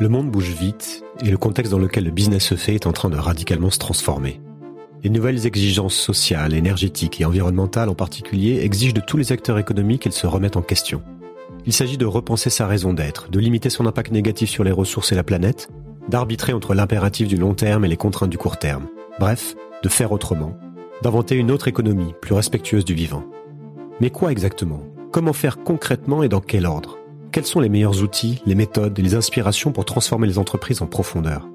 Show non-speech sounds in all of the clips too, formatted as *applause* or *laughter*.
Le monde bouge vite et le contexte dans lequel le business se fait est en train de radicalement se transformer. Les nouvelles exigences sociales, énergétiques et environnementales en particulier exigent de tous les acteurs économiques qu'ils se remettent en question. Il s'agit de repenser sa raison d'être, de limiter son impact négatif sur les ressources et la planète, d'arbitrer entre l'impératif du long terme et les contraintes du court terme. Bref, de faire autrement, d'inventer une autre économie plus respectueuse du vivant. Mais quoi exactement? Comment faire concrètement et dans quel ordre? Quels sont les meilleurs outils, les méthodes et les inspirations pour transformer les entreprises en profondeur?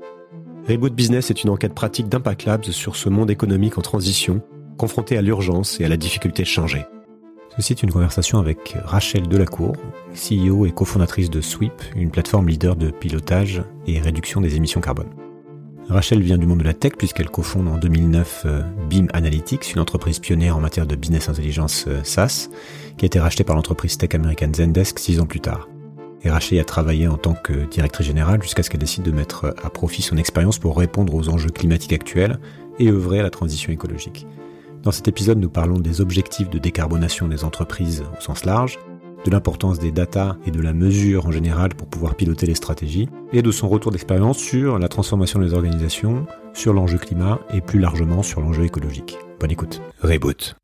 Reboot Business est une enquête pratique d'Impact Labs sur ce monde économique en transition, confronté à l'urgence et à la difficulté de changer. Ceci est une conversation avec Rachel Delacour, CEO et cofondatrice de Sweep, une plateforme leader de pilotage et réduction des émissions carbone. Rachel vient du monde de la tech puisqu'elle cofonde en 2009 euh, Beam Analytics, une entreprise pionnière en matière de business intelligence euh, SaaS, qui a été rachetée par l'entreprise tech américaine Zendesk six ans plus tard. Et Rachel a travaillé en tant que directrice générale jusqu'à ce qu'elle décide de mettre à profit son expérience pour répondre aux enjeux climatiques actuels et œuvrer à la transition écologique. Dans cet épisode, nous parlons des objectifs de décarbonation des entreprises au sens large, de l'importance des data et de la mesure en général pour pouvoir piloter les stratégies, et de son retour d'expérience sur la transformation des organisations, sur l'enjeu climat et plus largement sur l'enjeu écologique. Bonne écoute. Reboot.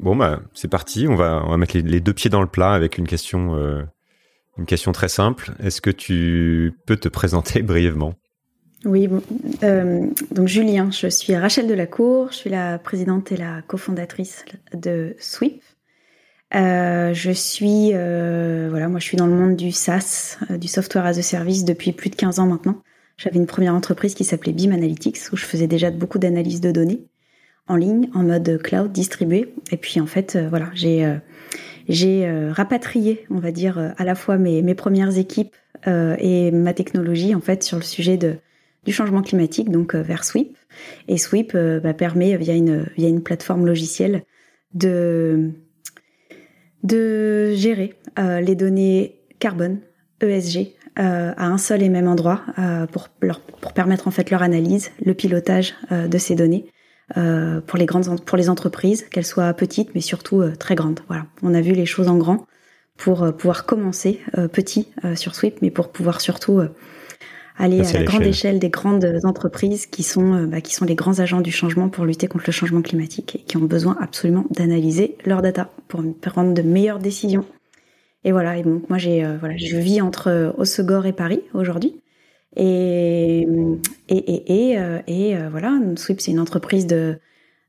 Bon bah c'est parti, on va, mettre les, deux pieds dans le plat avec une question, euh, une question très simple. Est-ce que tu peux te présenter *laughs* brièvement? Oui, euh, donc Julien, je suis Rachel Delacour, je suis la présidente et la cofondatrice de Sweep. Euh, je suis, euh, voilà, moi je suis dans le monde du SaaS, du software as a service depuis plus de 15 ans maintenant. J'avais une première entreprise qui s'appelait Beam Analytics où je faisais déjà beaucoup d'analyses de données en ligne, en mode cloud distribué. Et puis en fait, voilà, j'ai j'ai rapatrié, on va dire, à la fois mes, mes premières équipes et ma technologie en fait sur le sujet de du changement climatique, donc euh, vers Sweep. Et Sweep euh, bah, permet, via une, via une plateforme logicielle, de, gérer euh, les données carbone, ESG, à un seul et même endroit pour, permettre en fait leur analyse, le pilotage de ces données pour les pour les entreprises, qu'elles soient petites mais surtout très grandes. Voilà, on a vu les choses en grand pour pouvoir commencer petit sur Sweep, mais pour pouvoir surtout aller à la grande échelle des grandes entreprises qui sont, euh, bah, qui sont les grands agents du changement pour lutter contre le changement climatique et qui ont besoin absolument d'analyser leurs data pour prendre de meilleures décisions. Et voilà, et donc moi j'ai euh, voilà, je vis entre euh, Osegor et Paris aujourd'hui. Et et et et, et voilà, Sweep c'est une entreprise de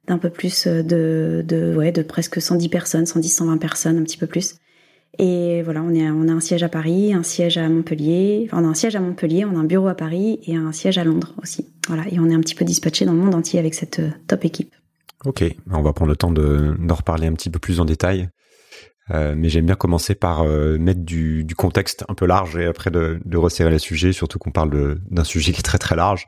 d'un peu plus de de ouais, de presque 110 personnes, 110 120 personnes, un petit peu plus. Et voilà, on, est, on a un siège à Paris, un siège à Montpellier, enfin on a un siège à Montpellier, on a un bureau à Paris et un siège à Londres aussi. Voilà, et on est un petit peu dispatché dans le monde entier avec cette euh, top équipe. Ok, on va prendre le temps d'en reparler un petit peu plus en détail. Euh, mais j'aime bien commencer par euh, mettre du, du, contexte un peu large et après de, de resserrer le sujet, surtout qu'on parle d'un sujet qui est très très large.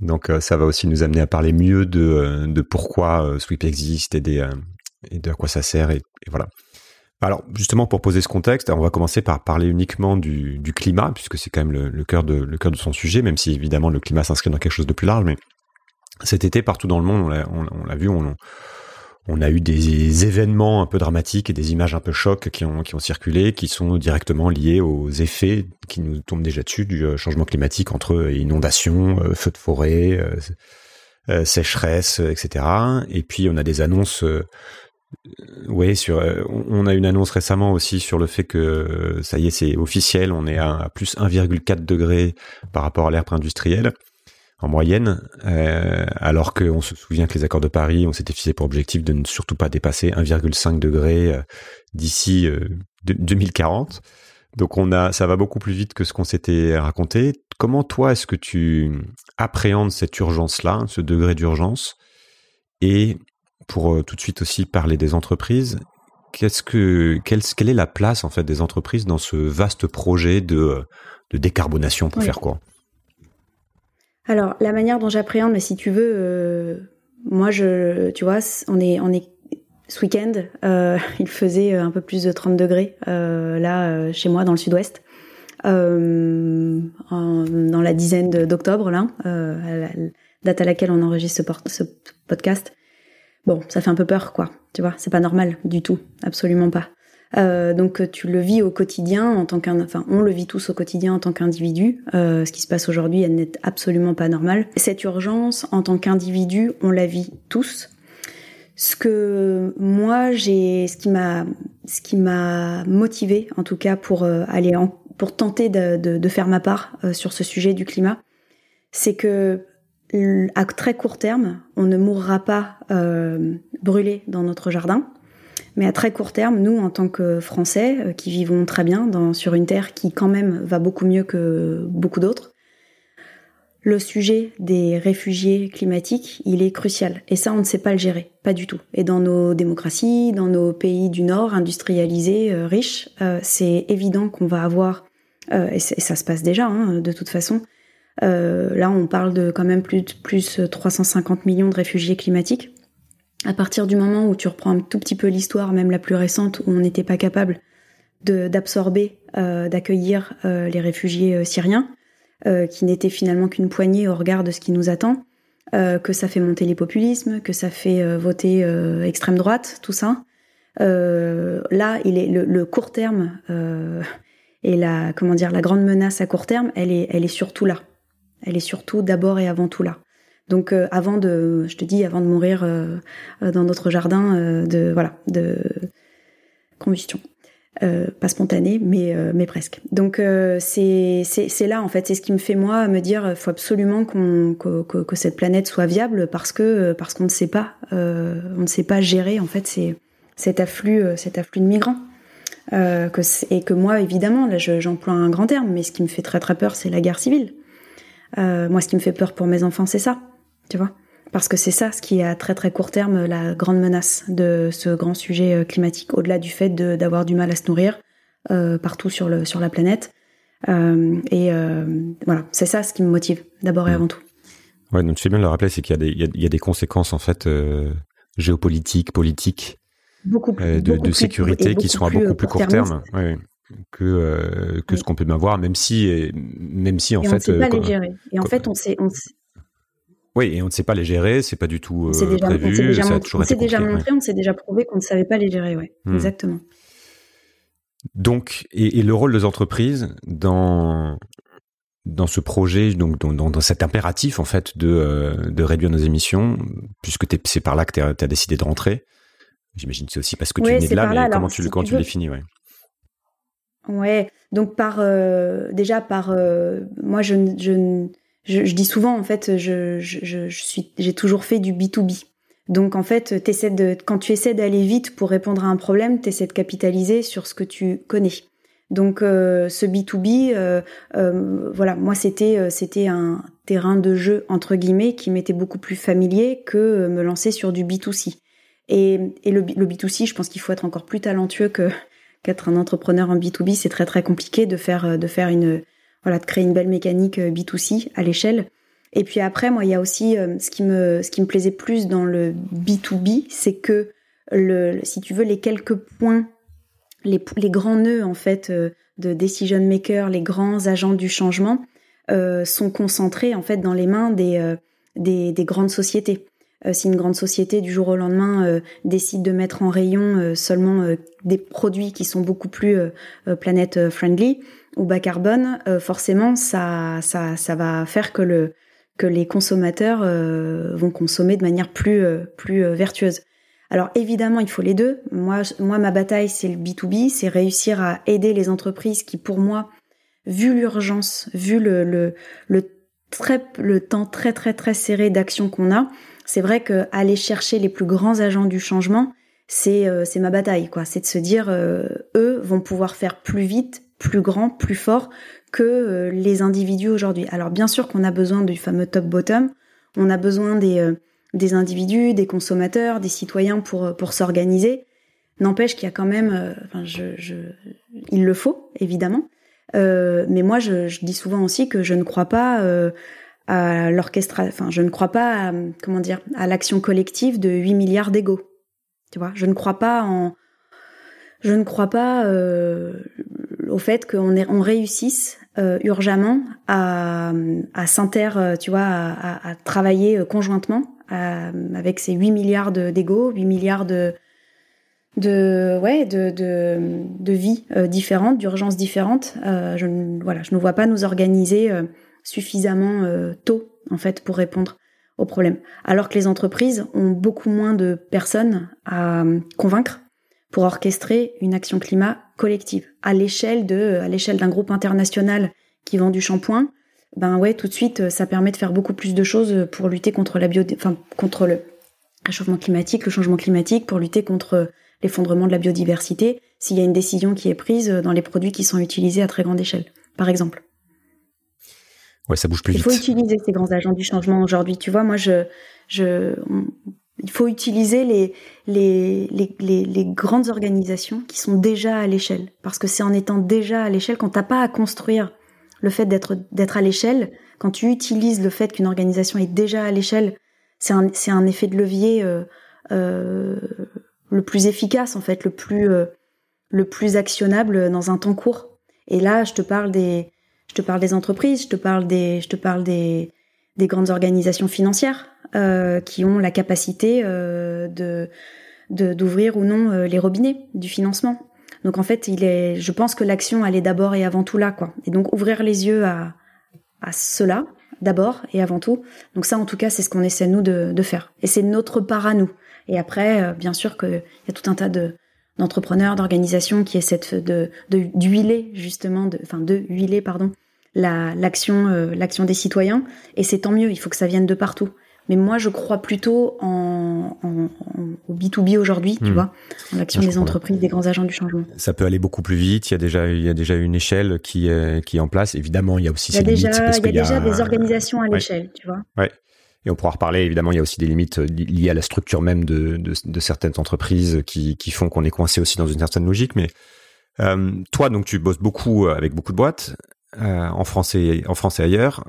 Donc ça va aussi nous amener à parler mieux de, de pourquoi Sweep existe et, des, et de à quoi ça sert et voilà. Alors justement pour poser ce contexte, on va commencer par parler uniquement du, climat puisque c'est quand même le, cœur de son sujet, même si évidemment le climat s'inscrit dans quelque chose de plus large. Mais cet été partout dans le monde, on l'a vu, on, a eu des événements un peu dramatiques et des images un peu chocs qui ont qui ont circulé, qui sont directement liés aux effets qui nous tombent déjà dessus du euh, changement climatique entre inondations, euh, feux de forêt. Euh, sécheresse, etc. Et puis on a des annonces oui, sur, euh, on a une annonce récemment aussi sur le fait que ça y est, c'est officiel, on est à, plus 1,4 degré par rapport à l'ère pré-industrielle en moyenne, euh, alors qu'on se souvient que les accords de Paris, on s'était fixé pour objectif de ne surtout pas dépasser 1,5 degré euh, d'ici 2040. Donc on a, ça va beaucoup plus vite que ce qu'on s'était raconté. Comment toi est-ce que tu appréhendes cette urgence-là, ce degré d'urgence, et pour euh, tout de suite aussi parler des entreprises, qu'est-ce que quelle, quelle, est la place en fait des entreprises dans ce vaste projet de, de décarbonation pour faire quoi Alors la manière dont j'appréhende, mais si tu veux, euh, moi je, tu vois, on est on est ce week-end, euh, *laughs* il faisait un peu plus de 30 degrés là chez moi dans le sud-ouest. dans la dizaine d'octobre, là, la date à laquelle on enregistre ce podcast. Bon, ça fait un peu peur, quoi. Tu vois, c'est pas normal du tout, absolument pas. Euh, donc tu le vis au quotidien en tant qu'un, enfin on le vit tous au quotidien en tant qu'individu. Euh, ce qui se passe aujourd'hui, elle n'est absolument pas normal. Cette urgence en tant qu'individu, on la vit tous. Ce que moi j'ai, ce qui m'a, ce qui m'a motivé en tout cas pour euh, aller en, pour tenter de, de, de, faire ma part euh, sur ce sujet du climat, c'est que à très court terme, on ne mourra pas euh, brûlé dans notre jardin mais à très court terme, nous, en tant que Français, euh, qui vivons très bien dans, sur une terre qui quand même va beaucoup mieux que beaucoup d'autres, le sujet des réfugiés climatiques, il est crucial. Et ça, on ne sait pas le gérer, pas du tout. Et dans nos démocraties, dans nos pays du Nord, industrialisés, euh, riches, euh, c'est évident qu'on va avoir, et, ça se passe déjà, hein, de toute façon, là, on parle de quand même plus de plus 350 millions de réfugiés climatiques à partir du moment où tu reprends un tout petit peu l'histoire, même la plus récente, où on n'était pas capable d'absorber, euh, d'accueillir euh, les réfugiés euh, syriens, qui n'étaient finalement qu'une poignée au regard de ce qui nous attend, que ça fait monter les populismes, que ça fait voter extrême droite, tout ça. là, il est le, le court terme et la comment dire la grande menace à court terme, elle est elle est surtout là. Elle est surtout d'abord et avant tout là. Donc euh, avant de, je te dis, avant de mourir euh, euh, dans notre jardin de voilà de combustion. pas spontanée, mais, mais presque. Donc c'est là en fait, c'est ce qui me fait moi me dire, faut absolument qu'on que, cette planète soit viable parce que parce qu'on ne sait pas, on ne sait pas gérer en fait c'est cet afflux cet afflux de migrants. et que moi évidemment là j'emploie un grand terme, mais ce qui me fait très très peur c'est la guerre civile. Moi ce qui me fait peur pour mes enfants c'est ça tu vois parce que c'est ça ce qui est à très très court terme la grande menace de ce grand sujet euh, climatique, au-delà du fait d'avoir du mal à se nourrir euh, partout sur, le, sur la planète. Euh, et euh, voilà, c'est ça ce qui me motive d'abord et mmh. avant tout. Ouais, donc tu fais bien de le rappeler, c'est qu'il y, y, y, a des conséquences en fait euh, géopolitiques, politiques, beaucoup plus, de, de, sécurité qui sont à beaucoup plus court terme. Ouais, que que ce qu'on peut bien voir, même si même si en et fait. On ne sait pas les gérer. Et en fait, on sait, on sait, oui, et on ne sait pas les gérer, c'est pas du tout euh, déjà, prévu. On s'est déjà, montré, on déjà montré, on s'est déjà prouvé qu'on ne savait pas les gérer, ouais, hmm. exactement. Donc, et, et, le rôle des entreprises dans dans ce projet, donc dans, dans, cet impératif en fait de euh, de réduire nos émissions, puisque c'est par là que tu as, décidé de rentrer. J'imagine que c'est aussi parce que tu es né de là, mais comment tu, quand tu, définis, ouais? Ouais, donc par euh, déjà par euh, moi je, je je, dis souvent en fait, je, je, je suis, j'ai toujours fait du B2B. Donc en fait, de, quand tu essaies d'aller vite pour répondre à un problème, tu essaies de capitaliser sur ce que tu connais. Donc euh, ce B2B, euh, euh, voilà, moi c'était c'était un terrain de jeu entre guillemets qui m'était beaucoup plus familier que me lancer sur du B2C. Et, et le, le B2C, je pense qu'il faut être encore plus talentueux que qu'être un entrepreneur en B2B. C'est très très compliqué de faire de faire une voilà, de créer une belle mécanique euh, B2C à l'échelle. Et puis après, moi, il y a aussi euh, ce qui me ce qui me plaisait plus dans le B2B, c'est que le si tu veux les quelques points, les les grands nœuds en fait euh, de decision maker, les grands agents du changement euh, sont concentrés en fait dans les mains des des, des, grandes sociétés. Si une grande société du jour au lendemain décide de mettre en rayon seulement des produits qui sont beaucoup plus planète friendly, ou bas carbone, euh, forcément, ça, ça, ça va faire que le que les consommateurs euh, vont consommer de manière plus euh, plus vertueuse. Alors évidemment, il faut les deux. Moi, moi, ma bataille, c'est le B2B, c'est réussir à aider les entreprises qui, pour moi, vu l'urgence, vu le, le, le, très, le temps très très très serré d'action qu'on a, c'est vrai que aller chercher les plus grands agents du changement, c'est c'est ma bataille, quoi. C'est de se dire, eux vont pouvoir faire plus vite, plus grand, plus fort que euh, les individus aujourd'hui. Alors bien sûr qu'on a besoin du fameux top-bottom, on a besoin des, euh, des individus, des consommateurs, des citoyens pour, euh, pour s'organiser. N'empêche qu'il y a quand même, enfin, je, il le faut évidemment, euh, mais moi je, dis souvent aussi que je ne crois pas euh, à enfin je ne crois pas, comment dire, à l'action collective de 8 milliards d'égaux. Tu vois, je ne crois pas en, je ne crois pas euh, au fait qu'on on réussisse euh, urgemment à, à tu vois, à, travailler euh, conjointement avec ces 8 milliards d'ego, 8 milliards de, de ouais de de, de vies différentes, d'urgences différentes. je voilà, je ne vois pas nous organiser suffisamment tôt en fait pour répondre aux problèmes. Alors que les entreprises ont beaucoup moins de personnes à convaincre pour orchestrer une action climat collective à l'échelle de à l'échelle d'un groupe international qui vend du shampoing ben ouais tout de suite ça permet de faire beaucoup plus de choses pour lutter contre la bio enfin contre le réchauffement climatique le changement climatique pour lutter contre l'effondrement de la biodiversité s'il y a une décision qui est prise dans les produits qui sont utilisés à très grande échelle par exemple ouais ça bouge plus vite il faut utiliser ces grands agents du changement aujourd'hui tu vois moi je je il faut utiliser les, les, les, les, grandes organisations qui sont déjà à l'échelle. Parce que c'est en étant déjà à l'échelle, quand t'as pas à construire le fait d'être, d'être à l'échelle, quand tu utilises le fait qu'une organisation est déjà à l'échelle, c'est un, c'est un effet de levier euh, euh, le plus efficace, en fait, le plus, euh, le plus actionnable dans un temps court. Et là, je te parle des, je te parle des entreprises, je te parle des, je te parle des, des grandes organisations financières. Euh, qui ont la capacité euh, de d'ouvrir ou non euh, les robinets du financement. Donc en fait, il est, je pense que l'action elle est d'abord et avant tout là quoi. Et donc ouvrir les yeux à à cela d'abord et avant tout. Donc ça en tout cas c'est ce qu'on essaie nous de, de faire. Et c'est notre part à nous. Et après bien sûr qu'il y a tout un tas de d'entrepreneurs, d'organisations qui essaient de d'huiler justement, de, enfin de huiler pardon la l'action l'action des citoyens. Et c'est tant mieux. Il faut que ça vienne de partout. Mais moi, je crois plutôt en, au B2B aujourd'hui, tu hmm. vois, en l'action des entreprises, des grands agents du changement. Ça peut aller beaucoup plus vite. Il y a déjà, il y a déjà une échelle qui est, qui est en place. Évidemment, il y a aussi il y a déjà, il y a déjà des organisations à l'échelle, tu vois. Ouais. Et on pourra reparler, évidemment, il y a aussi des limites liées à la structure même de, de, certaines entreprises qui, qui font qu'on est coincé aussi dans une certaine logique. Mais euh, toi, donc, tu bosses beaucoup avec beaucoup de boîtes euh, en France et en France ailleurs.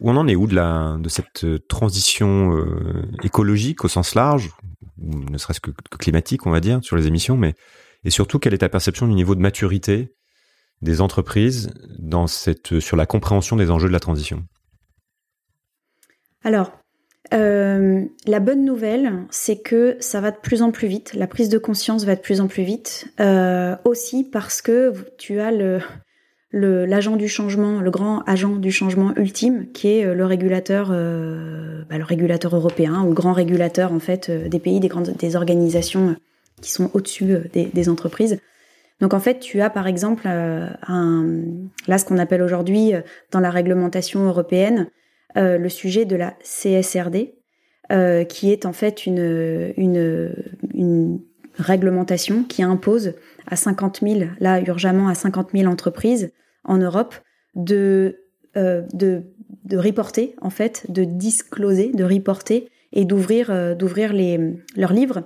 Où on en est où de, de cette euh, transition euh, écologique au sens large, ou ne serait-ce que, climatique, on va dire, sur les émissions, mais et surtout quelle est ta perception du niveau de maturité des entreprises dans cette, sur la compréhension des enjeux de la transition? Alors, euh, la bonne nouvelle, c'est que ça va de plus en plus vite. La prise de conscience va de plus en plus vite. aussi parce que tu as l'agent du changement, le grand agent du changement ultime, qui est euh, le régulateur, euh, bah, le régulateur européen ou le grand régulateur en fait euh, des pays, des organisations qui sont au-dessus des, entreprises. Donc en fait, tu as par exemple là ce qu'on appelle aujourd'hui dans la réglementation européenne le sujet de la CSRD, qui est en fait une, une, réglementation qui impose à 50 000, là urgemment à 50 000 entreprises en Europe, de, euh, de, de reporter, en fait, de discloser, de reporter et d'ouvrir euh, leurs livres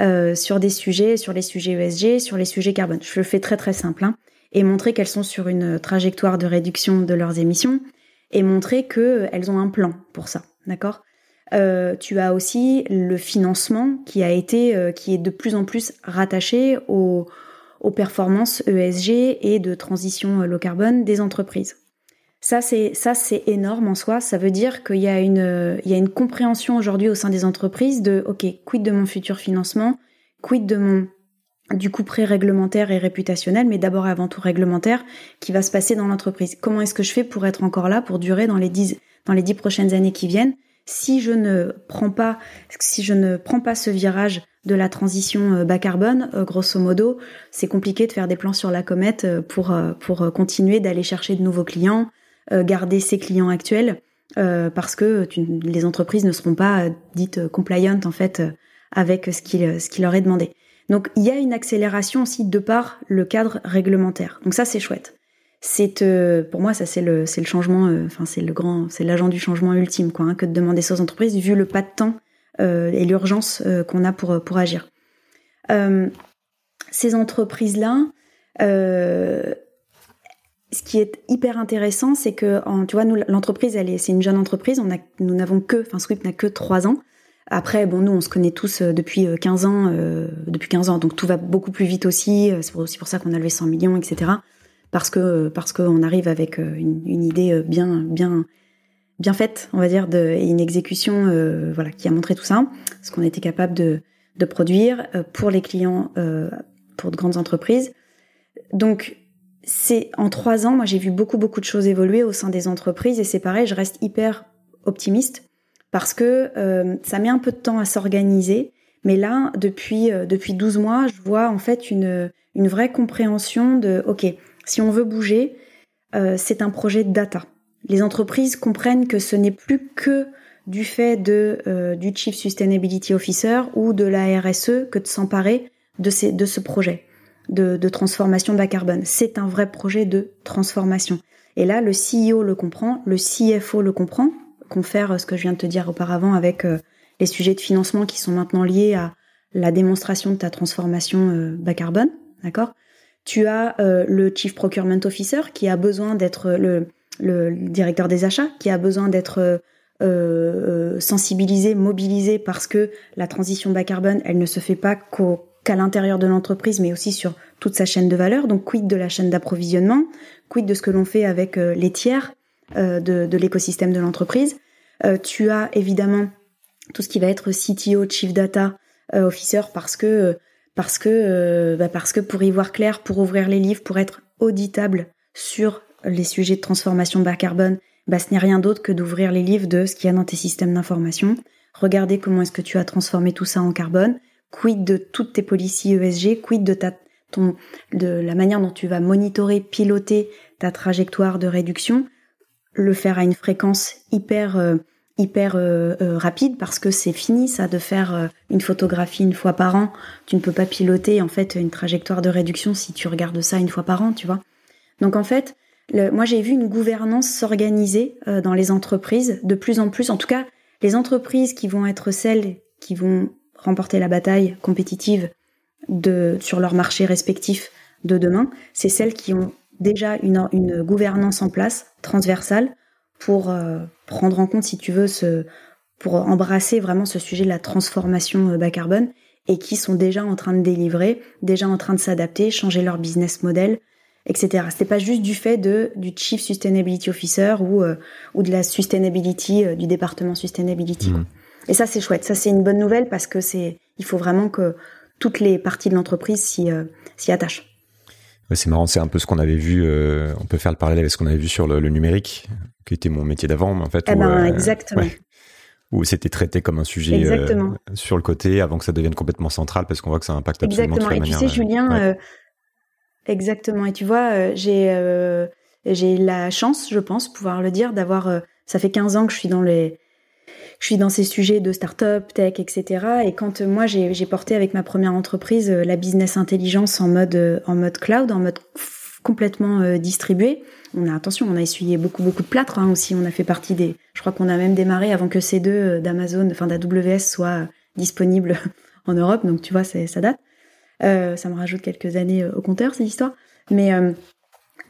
euh, sur des sujets, sur les sujets ESG, sur les sujets carbone. Je le fais très très simple, hein, et montrer qu'elles sont sur une trajectoire de réduction de leurs émissions et montrer qu'elles ont un plan pour ça, d'accord? Euh, tu as aussi le financement qui a été, euh, qui est de plus en plus rattaché aux, performances ESG et de transition low carbone des entreprises. Ça, c'est ça, c'est énorme en soi. Ça veut dire qu'il y a une, il y a une compréhension aujourd'hui au sein des entreprises de, ok, quid de mon futur financement, quid de mon du coup pré-réglementaire et réputationnel, mais d'abord et avant tout réglementaire, qui va se passer dans l'entreprise. Comment est-ce que je fais pour être encore là, pour durer dans les dix, dans les dix prochaines années qui viennent si je ne prends pas, si je ne prends pas ce virage de la transition euh, bas carbone, euh, grosso modo, c'est compliqué de faire des plans sur la comète euh, pour pour continuer d'aller chercher de nouveaux clients, garder ses clients actuels, parce que les entreprises ne seront pas dites compliant en fait avec ce qui ce qui leur est demandé. Donc il y a une accélération aussi de par le cadre réglementaire. Donc ça c'est chouette. C'est euh, pour moi ça c'est le c'est le changement euh, enfin c'est le grand c'est l'agent du changement ultime quoi hein, que de demander ça aux entreprises vu le pas de temps euh, et l'urgence qu'on a pour pour agir. Ces entreprises là ce qui est hyper intéressant c'est que tu vois nous l'entreprise elle est c'est une jeune entreprise on nous n'avons que enfin Swift n'a que trois ans après, bon, nous, on se connaît tous depuis 15 ans, depuis 15 ans, donc tout va beaucoup plus vite aussi. C'est aussi pour ça qu'on a levé 100 millions, etc parce que parce qu'on arrive avec euh, une, idée euh, bien bien bien faite, on va dire, de, et une exécution euh, voilà qui a montré tout ça, parce qu'on était capable de de produire pour les clients, pour de grandes entreprises. Donc c'est en trois ans, moi j'ai vu beaucoup beaucoup de choses évoluer au sein des entreprises et c'est pareil, je reste hyper optimiste parce que euh, ça met un peu de temps à s'organiser. Mais là, depuis euh, depuis 12 mois, je vois en fait une une vraie compréhension de ok, si on veut bouger, euh, c'est un projet de data. Les entreprises comprennent que ce n'est plus que du fait de du Chief Sustainability Officer ou de la RSE que de s'emparer de de ce projet de, de transformation bas carbone. C'est un vrai projet de transformation. Et là, le CEO le comprend, le CFO le comprend, confère euh, ce que je viens de te dire auparavant avec euh, les sujets de financement qui sont maintenant liés à la démonstration de ta transformation euh, bas carbone, d'accord? Tu as le Chief Procurement Officer qui a besoin d'être le, directeur des achats, qui a besoin d'être sensibilisé, mobilisé parce que la transition bas carbone, elle ne se fait pas qu'à l'intérieur de l'entreprise, mais aussi sur toute sa chaîne de valeur. Donc, quid de la chaîne d'approvisionnement, quid de ce que l'on fait avec euh, les tiers? euh, de, de l'écosystème de l'entreprise. Euh, tu as évidemment tout ce qui va être CTO, Chief Data Officer, parce que parce que bah parce que pour y voir clair, pour ouvrir les livres, pour être auditable sur les sujets de transformation bas carbone, bah, ce n'est rien d'autre que d'ouvrir les livres de ce qu'il y a dans tes systèmes d'information. Regarder comment est-ce que tu as transformé tout ça en carbone, quid de toutes tes policies ESG, quid de ta ton de la manière dont tu vas monitorer, piloter ta trajectoire de réduction, le faire à une fréquence hyper euh, hyper euh, euh, rapide parce que c'est fini ça de faire une photographie une fois par an. Tu ne peux pas piloter en fait une trajectoire de réduction si tu regardes ça une fois par an, tu vois. Donc en fait, moi j'ai vu une gouvernance s'organiser dans les entreprises de plus en plus. En tout cas, les entreprises qui vont être celles qui vont remporter la bataille compétitive de, sur leur marché respectif de demain, c'est celles qui ont déjà une, une gouvernance en place transversale pour euh, prendre en compte, si tu veux, ce, pour embrasser vraiment ce sujet de la transformation euh, bas carbone et qui sont déjà en train de délivrer, déjà en train de s'adapter, changer leur business model, etc. C'était pas juste du fait de du Chief Sustainability Officer ou euh, ou de la sustainability du département sustainability. Mmh. Et ça, c'est chouette. Ça, c'est une bonne nouvelle parce que c'est, il faut vraiment que toutes les parties de l'entreprise s'y, euh, s'y attachent. C'est marrant, c'est un peu ce qu'on avait vu. Euh, on peut faire le parallèle avec ce qu'on avait vu sur le, numérique, qui était mon métier d'avant, en fait. Eh ben, euh, exactement. où c'était traité comme un sujet sur le côté avant que ça devienne complètement central, parce qu'on voit que ça impacte absolument exactement. toute la Et tu sais, Julien, exactement. Et tu vois, j'ai j'ai la chance, je pense, pouvoir le dire, d'avoir. ça fait 15 ans que je suis dans les je suis dans ces sujets de start-up, tech, etc. Et quand euh, moi j'ai porté avec ma première entreprise euh, la business intelligence en mode euh, en mode cloud, en mode complètement distribué. On a attention, on a essuyé beaucoup beaucoup de plâtre hein, aussi. On a fait partie des. Je crois qu'on a même démarré avant que ces deux d'Amazon, enfin d'AWS, soient disponibles *laughs* en Europe. Donc tu vois, ça date. ça me rajoute quelques années au compteur cette histoire. Mais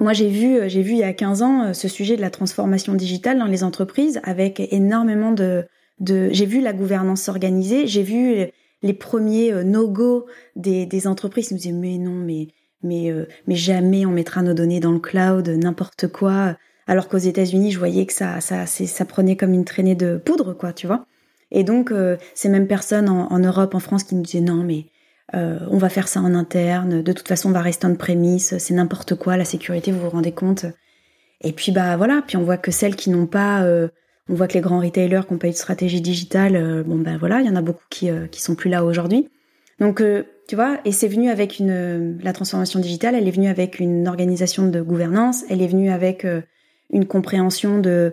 moi, j'ai vu, j'ai vu il y a 15 ans ce sujet de la transformation digitale dans les entreprises avec énormément de, de j'ai vu la gouvernance s'organiser, j'ai vu les premiers euh, no-go des, des entreprises qui nous disaient mais non, mais mais euh, mais jamais on mettra nos données dans le cloud, n'importe quoi. Alors qu'aux États-Unis, je voyais que ça ça ça prenait comme une traînée de poudre, quoi, tu vois. Et donc euh, ces mêmes personnes en, en, Europe, en France, qui nous disaient non, mais on va faire ça en interne. De toute façon, on va rester en prémisse. C'est n'importe quoi. La sécurité, vous vous rendez compte Et puis bah voilà. Puis on voit que celles qui n'ont pas on voit que les grands retailers qui n'ont pas eu de stratégie digitale, euh, bon ben voilà, il y en a beaucoup qui euh, sont plus là aujourd'hui. Donc euh, tu vois, et c'est venu avec une la transformation digitale, elle est venue avec une organisation de gouvernance, elle est venue avec une compréhension de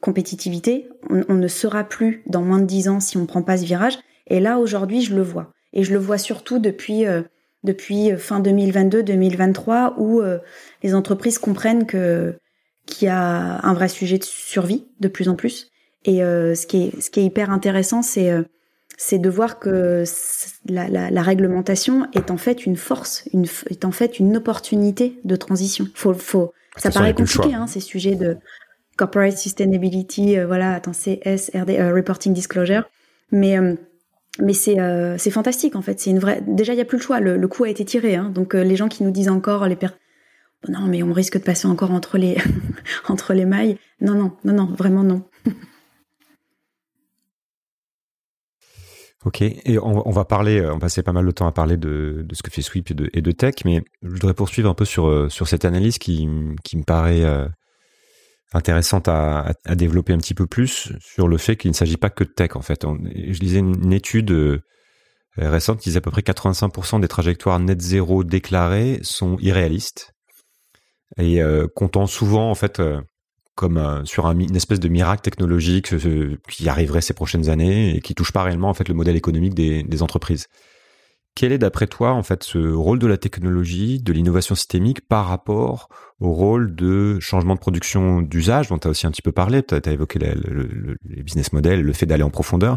compétitivité. On, ne sera plus dans moins de dix ans si on ne prend pas ce virage. Et là aujourd'hui, je le vois, et je le vois surtout depuis depuis fin 2022-2023 où les entreprises comprennent que qui a un vrai sujet de survie de plus en plus. Et euh, ce qui est ce qui est hyper intéressant, c'est euh, c'est de voir que la, la, la, réglementation est en fait une force, une, est en fait une opportunité de transition. Faut, faut, ça paraît compliqué, hein, ces sujets de corporate sustainability, euh, voilà, attends, CS, RD, euh, reporting disclosure, mais mais c'est c'est fantastique en fait. C'est une vraie. Déjà, il y a plus le choix. Le, coup a été tiré. Hein, donc les gens qui nous disent encore les per non, mais on risque de passer encore entre les, *laughs* mailles. Non, non, non, non, vraiment non. *laughs* Ok, et on, va parler, on va passer pas mal de temps à parler de, ce que fait Sweep et de, tech, mais je voudrais poursuivre un peu sur, cette analyse qui me paraît intéressante à, développer un petit peu plus sur le fait qu'il ne s'agit pas que de tech en fait. je lisais une, étude euh, récente qui disait à peu près 85% des trajectoires net zéro déclarées sont irréalistes et euh, comptant souvent en fait euh, comme sur un, une espèce de miracle technologique qui arriverait ces prochaines années et qui touche pas réellement en fait le modèle économique des entreprises. Quel est d'après toi en fait ce rôle de la technologie, de l'innovation systémique par rapport au rôle de changement de production d'usage dont tu as aussi un petit peu parlé, tu as, évoqué les business models, le fait d'aller en profondeur,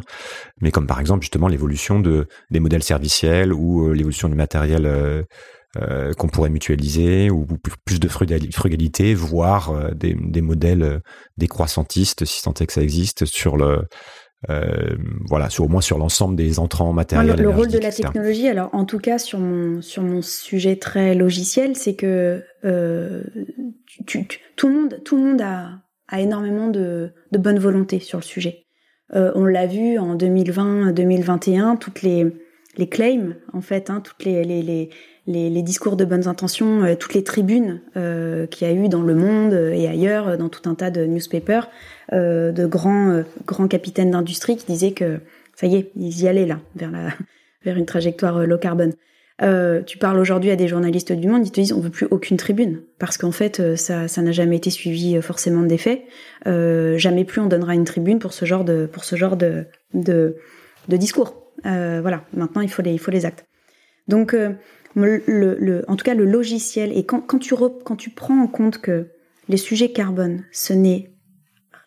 mais comme par exemple justement l'évolution de des modèles serviciels ou euh, l'évolution du matériel euh, euh, qu'on pourrait mutualiser ou plus de frugalité, voire des, modèles décroissantistes, si tant est que ça existe, sur le euh, voilà, sur, au moins sur l'ensemble des entrants matériels. le, rôle de la technologie, alors en tout cas sur mon sur mon sujet très logiciel, c'est que euh, tout le monde tout le monde a, a énormément de, de bonne volonté sur le sujet. Euh, on l'a vu en 2020-2021, toutes les les claims en fait, hein, toutes les, les, les les, les, discours de bonnes intentions, euh, toutes les tribunes euh, qu'il y a eu dans le monde et ailleurs, dans tout un tas de newspapers, euh, de grands, euh, grands capitaines d'industrie qui disaient que ça y est, ils y allaient là, vers, la, *laughs* vers une trajectoire euh, low carbone. Euh, tu parles aujourd'hui à des journalistes du monde, ils te disent on veut plus aucune tribune parce qu'en fait ça ça n'a jamais été suivi forcément d'effet. Euh, jamais plus on donnera une tribune pour ce genre de pour ce genre de de, de discours. Euh, voilà, maintenant il faut les il faut les actes. Donc en tout cas le logiciel. Et quand tu prends en compte que les sujets carbone ce n'est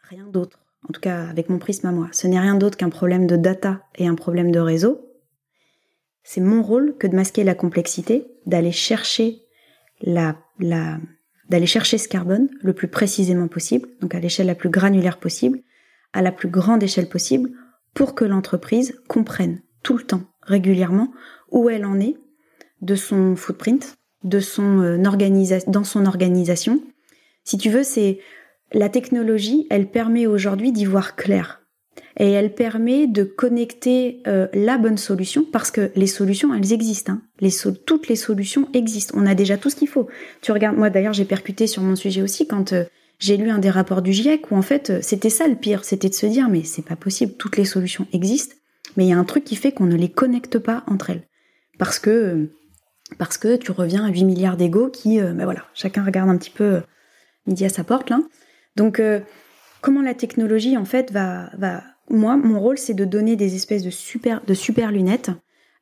rien d'autre, en tout cas avec mon prisme à moi, ce n'est rien d'autre qu'un problème de data et un problème de réseau, c'est mon rôle que de masquer la complexité, d'aller chercher ce carbone le plus précisément possible, donc à l'échelle la plus granulaire possible, à la plus grande échelle possible, pour que l'entreprise comprenne tout le temps, régulièrement, où elle en est de son footprint, de son euh, dans son organisation. Si tu veux, c'est la technologie, elle permet aujourd'hui d'y voir clair. Et elle permet de connecter euh, la bonne solution parce que les solutions, elles existent. Hein. Les toutes les solutions existent. On a déjà tout ce qu'il faut. Tu regardes, moi d'ailleurs, j'ai percuté sur mon sujet aussi quand euh, j'ai lu un des rapports du GIEC où en fait, euh, c'était ça le pire, c'était de se dire mais c'est pas possible, toutes les solutions existent, mais il y a un truc qui fait qu'on ne les connecte pas entre elles. Parce que parce que tu reviens à 8 milliards d'égos qui, ben voilà, chacun regarde un petit peu midi à sa porte là. Donc, euh, comment la technologie, en fait, va, va... Moi, mon rôle, c'est de donner des espèces de super, de super lunettes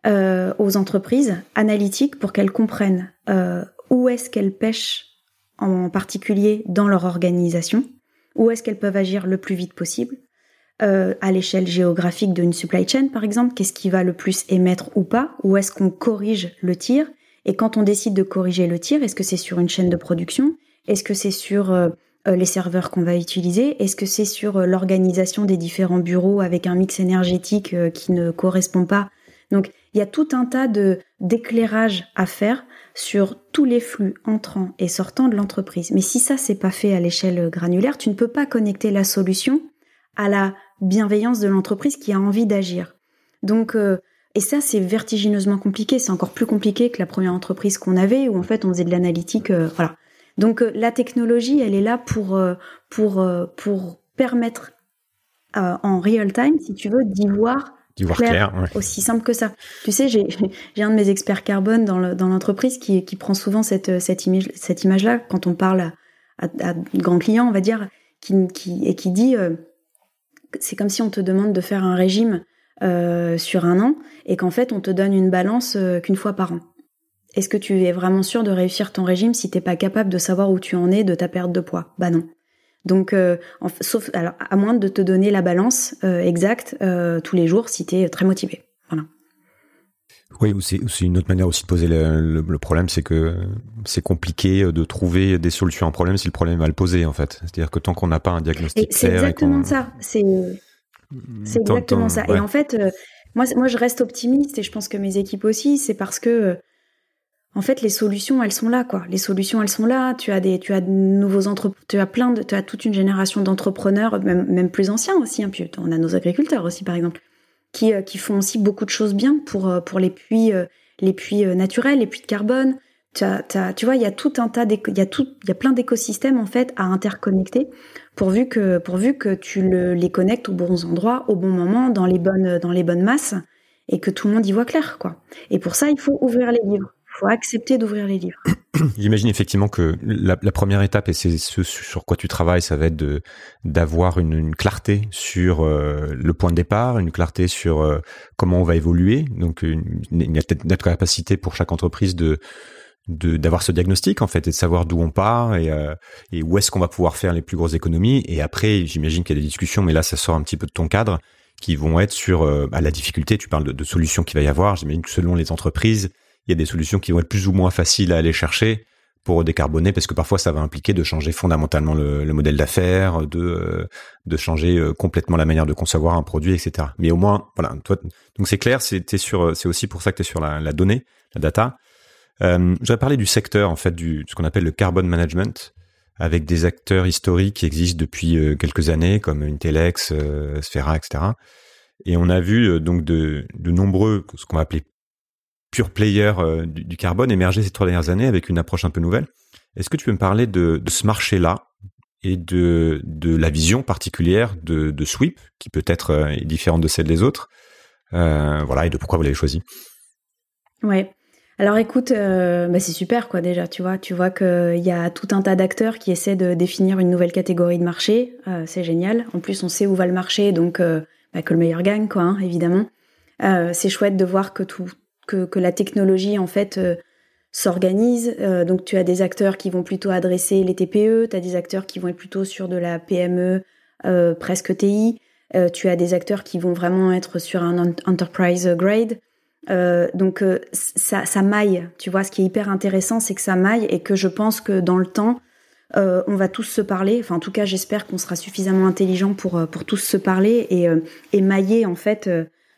euh, aux entreprises analytiques pour qu'elles comprennent euh, où est-ce qu'elles pêchent en particulier dans leur organisation, où est-ce qu'elles peuvent agir le plus vite possible, à l'échelle géographique d'une supply chain, par exemple, qu'est-ce qui va le plus émettre ou pas, où est-ce qu'on corrige le tir, et quand on décide de corriger le tir, est-ce que c'est sur une chaîne de production, est-ce que c'est sur euh, les serveurs qu'on va utiliser? Est-ce que c'est sur euh, l'organisation des différents bureaux avec un mix énergétique euh, qui ne correspond pas? Donc, il y a tout un tas de d'éclairage à faire sur tous les flux entrants et sortants de l'entreprise. Mais si ça c'est pas fait à l'échelle granulaire, tu ne peux pas connecter la solution à la bienveillance de l'entreprise qui a envie d'agir. Donc et ça c'est vertigineusement compliqué, c'est encore plus compliqué que la première entreprise qu'on avait où en fait on faisait de l'analytique voilà. Donc euh, la technologie, elle est là pour euh, pour euh, pour permettre en real time, si tu veux, d'y voir clair, aussi simple que ça. Tu sais, j'ai j'ai un de mes experts carbone dans dans l'entreprise qui qui prend souvent cette cette image cette image là quand on parle à, à, de grands clients, on va dire, qui qui et qui dit c'est comme si on te demande de faire un régime sur un an et qu'en fait on te donne une balance qu'une fois par an. Est-ce que tu es vraiment sûr de réussir ton régime si t'es pas capable de savoir où tu en es de ta perte de poids? Bah non. Donc, euh, sauf alors à moins de te donner la balance euh, exacte euh, tous les jours si tu es très motivé. Voilà. Oui, ou c'est une autre manière aussi de poser le, le, problème, c'est que c'est compliqué de trouver des solutions à un problème si le problème est mal posé en fait. C'est-à-dire que tant qu'on n'a pas un diagnostic clair, c'est exactement ça. C'est c'est exactement ça. Et en fait, moi, moi, je reste optimiste et je pense que mes équipes aussi. C'est parce que en fait, les solutions, elles sont là, quoi. Les solutions, elles sont là. Tu as des, tu as de nouveaux entre, tu as plein de, tu as toute une génération d'entrepreneurs, même, même plus anciens aussi. Hein. Puis on a nos agriculteurs aussi, par exemple, qui, qui font aussi beaucoup de choses bien pour, pour les puits, les puits naturels, les puits de carbone. tu vois, il y a tout un tas, il y a tout, il y a plein d'écosystèmes en fait à interconnecter, pourvu que, pourvu que tu le, les connectes aux bons endroits, au bon moment, dans les bonnes, dans les bonnes masses, et que tout le monde y voit clair, quoi. Et pour ça, il faut ouvrir les livres faut accepter d'ouvrir les livres. J'imagine effectivement que la, première étape, et c'est ce sur quoi tu travailles, ça va être d'avoir une, clarté sur euh, le point de départ, une clarté sur euh, comment on va évoluer. Donc, une, il peut-être une capacité pour chaque entreprise de d'avoir ce diagnostic en fait et de savoir d'où on part et, euh, et où est-ce qu'on va pouvoir faire les plus grosses économies et après j'imagine qu'il y a des discussions mais là ça sort un petit peu de ton cadre qui vont être sur bah, la difficulté tu parles de, de solutions qu'il va y avoir j'imagine que selon les entreprises il y a des solutions qui vont être plus ou moins faciles à aller chercher pour décarboner parce que parfois ça va impliquer de changer fondamentalement le, modèle d'affaires, de euh, de changer euh, complètement la manière de concevoir un produit, etc. Mais au moins, voilà, toi, donc c'est clair, c'est sur, c'est aussi pour ça que tu es sur la, la, donnée, la data. Euh, je vais parler du secteur en fait du ce qu'on appelle le carbon management avec des acteurs historiques qui existent depuis euh, quelques années comme Intelex, euh, Sphera, etc. Et on a vu donc de, de nombreux ce qu'on va appeler pure player euh, du, carbone émergé ces trois dernières années avec une approche un peu nouvelle. Est-ce que tu peux me parler de, ce marché-là et de, de la vision particulière de, de Sweep, qui peut être euh, différente de celle des autres, euh, voilà, et de pourquoi vous l'avez choisi? Ouais. Alors écoute, bah, c'est super quoi déjà, tu vois, tu vois qu'il y a tout un tas d'acteurs qui essaient de définir une nouvelle catégorie de marché, c'est génial. En plus, on sait où va le marché, donc bah, que le meilleur gagne quoi, hein, évidemment. c'est chouette de voir que tout, que, que la technologie en fait euh, s'organise. Euh, donc tu as des acteurs qui vont plutôt adresser les TPE, tu as des acteurs qui vont être plutôt sur de la PME euh, presque TI, tu as des acteurs qui vont vraiment être sur un enterprise grade. Donc ça, ça maille, tu vois. Ce qui est hyper intéressant, c'est que ça maille et que je pense que dans le temps, on va tous se parler. Enfin, en tout cas, j'espère qu'on sera suffisamment intelligent pour pour tous se parler et, et mailler en fait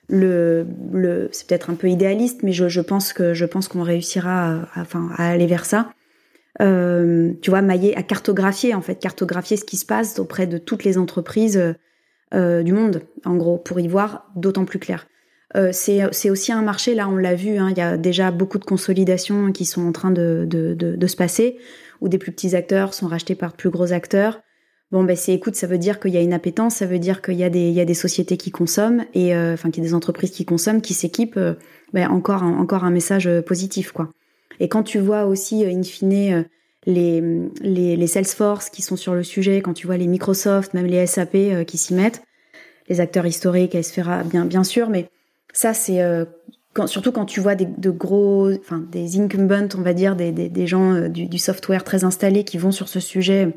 le, le c'est peut-être un peu idéaliste, mais je, je pense que je pense qu'on réussira à, enfin, à aller vers ça. Euh, tu vois, mailler, à cartographier en fait, cartographier ce qui se passe auprès de toutes les entreprises euh, du monde, en gros, pour y voir d'autant plus clair. Euh, c'est aussi un marché, là on l'a vu, hein, il y a déjà beaucoup de consolidations qui sont en train de, de, de, de, se passer, où des plus petits acteurs sont rachetés par de plus gros acteurs. Bon, ben c'est écoute, ça veut dire qu'il y a une appétence, ça veut dire qu'il y a des il y a des sociétés qui consomment et euh, enfin qu'il y a des entreprises qui consomment, qui s'équipent. Euh, ben, encore encore un message euh, positif quoi. Et quand tu vois aussi in fine les, les les Salesforce qui sont sur le sujet, quand tu vois les Microsoft, même les SAP qui s'y mettent, les acteurs historiques, Sphera bien bien sûr, mais ça c'est quand, surtout quand tu vois des, de gros, enfin des incumbents, on va dire, des, des, des gens du, du, software très installés qui vont sur ce sujet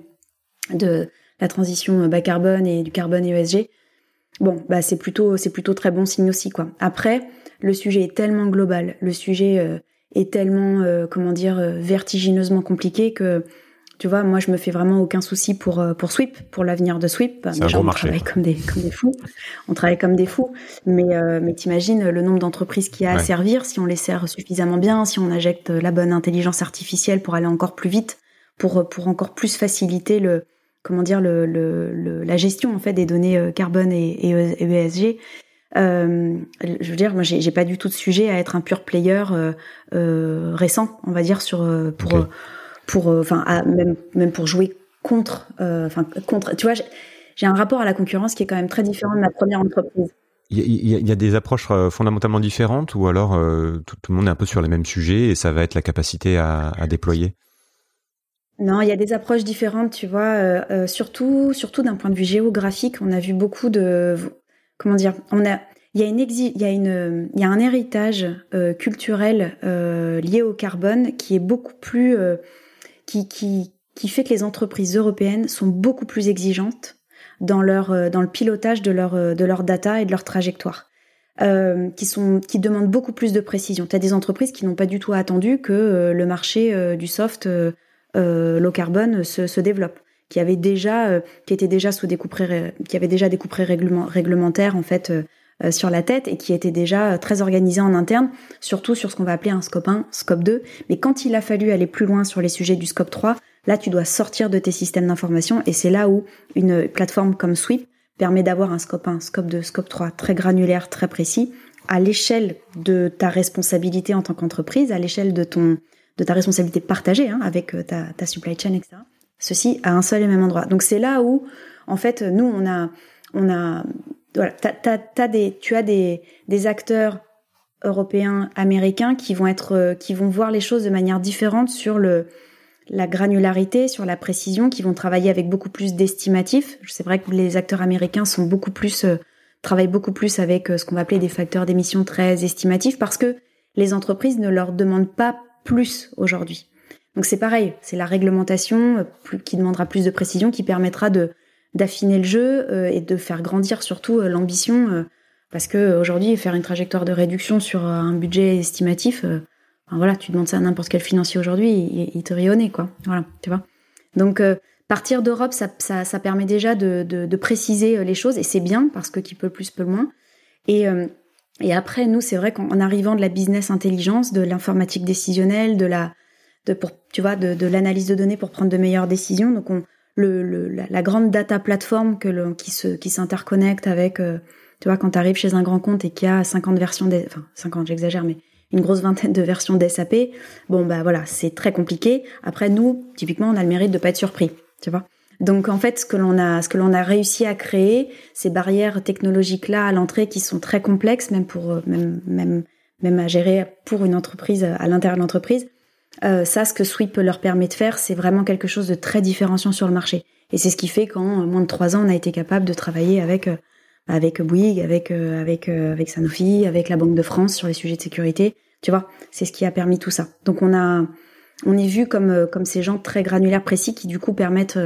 de la transition bas carbone et du carbone ESG, bon, bah c'est plutôt c'est plutôt très bon signe aussi quoi. Après, le sujet est tellement global, le sujet euh, est tellement euh, comment dire euh, vertigineusement compliqué que tu vois, moi je me fais vraiment aucun souci pour pour Sweep, pour l'avenir de Sweep. Déjà, on travaille comme des comme des fous, on travaille comme des fous. Mais mais t'imagines le nombre d'entreprises qu'il y a à servir si on les sert suffisamment bien, si on injecte la bonne intelligence artificielle pour aller encore plus vite, pour pour encore plus faciliter le comment dire le, le, la gestion en fait des données euh, carbone et, et, ESG. Euh, je veux dire, moi, j'ai pas du tout de sujet à être un pur player euh, euh récent, on va dire sur euh, pour pour enfin même même pour jouer contre, enfin contre. Tu vois, j'ai un rapport à la concurrence qui est quand même très différent de ma première entreprise. Il y, a, il y a des approches fondamentalement différentes ou alors tout, tout, le monde est un peu sur les mêmes sujets et ça va être la capacité à, à déployer? Non, il y a des approches différentes, tu vois, euh, euh, surtout, surtout d'un point de vue géographique. On a vu beaucoup de, comment dire, on a, il y a une il y a une, il y a un héritage euh, culturel lié au carbone qui est beaucoup plus, qui, fait que les entreprises européennes sont beaucoup plus exigeantes dans leur, dans le pilotage de leur, de leur data et de leur trajectoire. qui sont qui demandent beaucoup plus de précision. Tu as des entreprises qui n'ont pas du tout attendu que le marché du soft euh, low carbone se, développe, qui avait déjà, euh, qui était déjà sous des qui avait déjà des couperets réglementaires en fait euh, sur la tête et qui était déjà très organisé en interne, surtout sur ce qu'on va appeler un scope 1, scope 2. Mais quand il a fallu aller plus loin sur les sujets du scope 3, là tu dois sortir de tes systèmes d'information et c'est là où une plateforme comme Sweep permet d'avoir un scope 1, scope 2, scope 3 très granulaire, très précis à l'échelle de ta responsabilité en tant qu'entreprise, à l'échelle de ton de ta responsabilité partagée hein, avec euh, ta, ta supply chain, etc. Ceci à un seul et même endroit. Donc c'est là où, en fait, nous on a on a voilà, t'as, des, tu as des, des acteurs européens, américains qui vont être, euh, qui vont voir les choses de manière différente sur le, la granularité, sur la précision, qui vont travailler avec beaucoup plus d'estimatifs. C'est vrai que les acteurs américains sont beaucoup plus, euh, travaillent beaucoup plus avec euh, ce qu'on va appeler des facteurs d'émission très estimatifs parce que les entreprises ne leur demandent pas plus aujourd'hui. Donc c'est pareil, c'est la réglementation qui demandera plus de précision, qui permettra de d'affiner le jeu et de faire grandir surtout l'ambition parce que aujourd'hui, faire une trajectoire de réduction sur un budget estimatif, euh, voilà, tu demandes ça à n'importe quel financier aujourd'hui, il, te rionne, quoi. Voilà, tu vois. Donc, euh, partir d'Europe, ça, ça, ça, permet déjà de, de, de, préciser euh, les choses, et c'est bien, parce que qui peut plus, peut moins. Et, et après, nous, c'est vrai qu'en arrivant de la business intelligence, de l'informatique décisionnelle, de la, de pour, tu vois, de, de l'analyse de données pour prendre de meilleures décisions, donc on, le, le la, grande data plateforme que qui se, qui s'interconnecte avec tu vois, quand tu arrives chez un grand compte et qu'il y a 50 versions, des, enfin 50, j'exagère, mais une grosse vingtaine de versions d'SAP, bon bah voilà, c'est très compliqué. Après nous, typiquement, on a le mérite de pas être surpris, tu vois. Donc en fait, ce que l'on a, ce que l'on a réussi à créer, ces barrières technologiques là à l'entrée qui sont très complexes, même pour euh, même même même à gérer pour une entreprise à l'intérieur de l'entreprise. Euh, ça, ce que Sweep leur permet de faire, c'est vraiment quelque chose de très différenciant sur le marché. Et c'est ce qui fait qu'en moins de trois ans, on a été capable de travailler avec euh, avec Bouygues, avec euh, avec euh, avec Sanofi, avec la Banque de France sur les sujets de sécurité. Tu vois, c'est ce qui a permis tout ça. Donc on a on est vu comme euh, comme ces gens très granulaires précis qui du coup permettent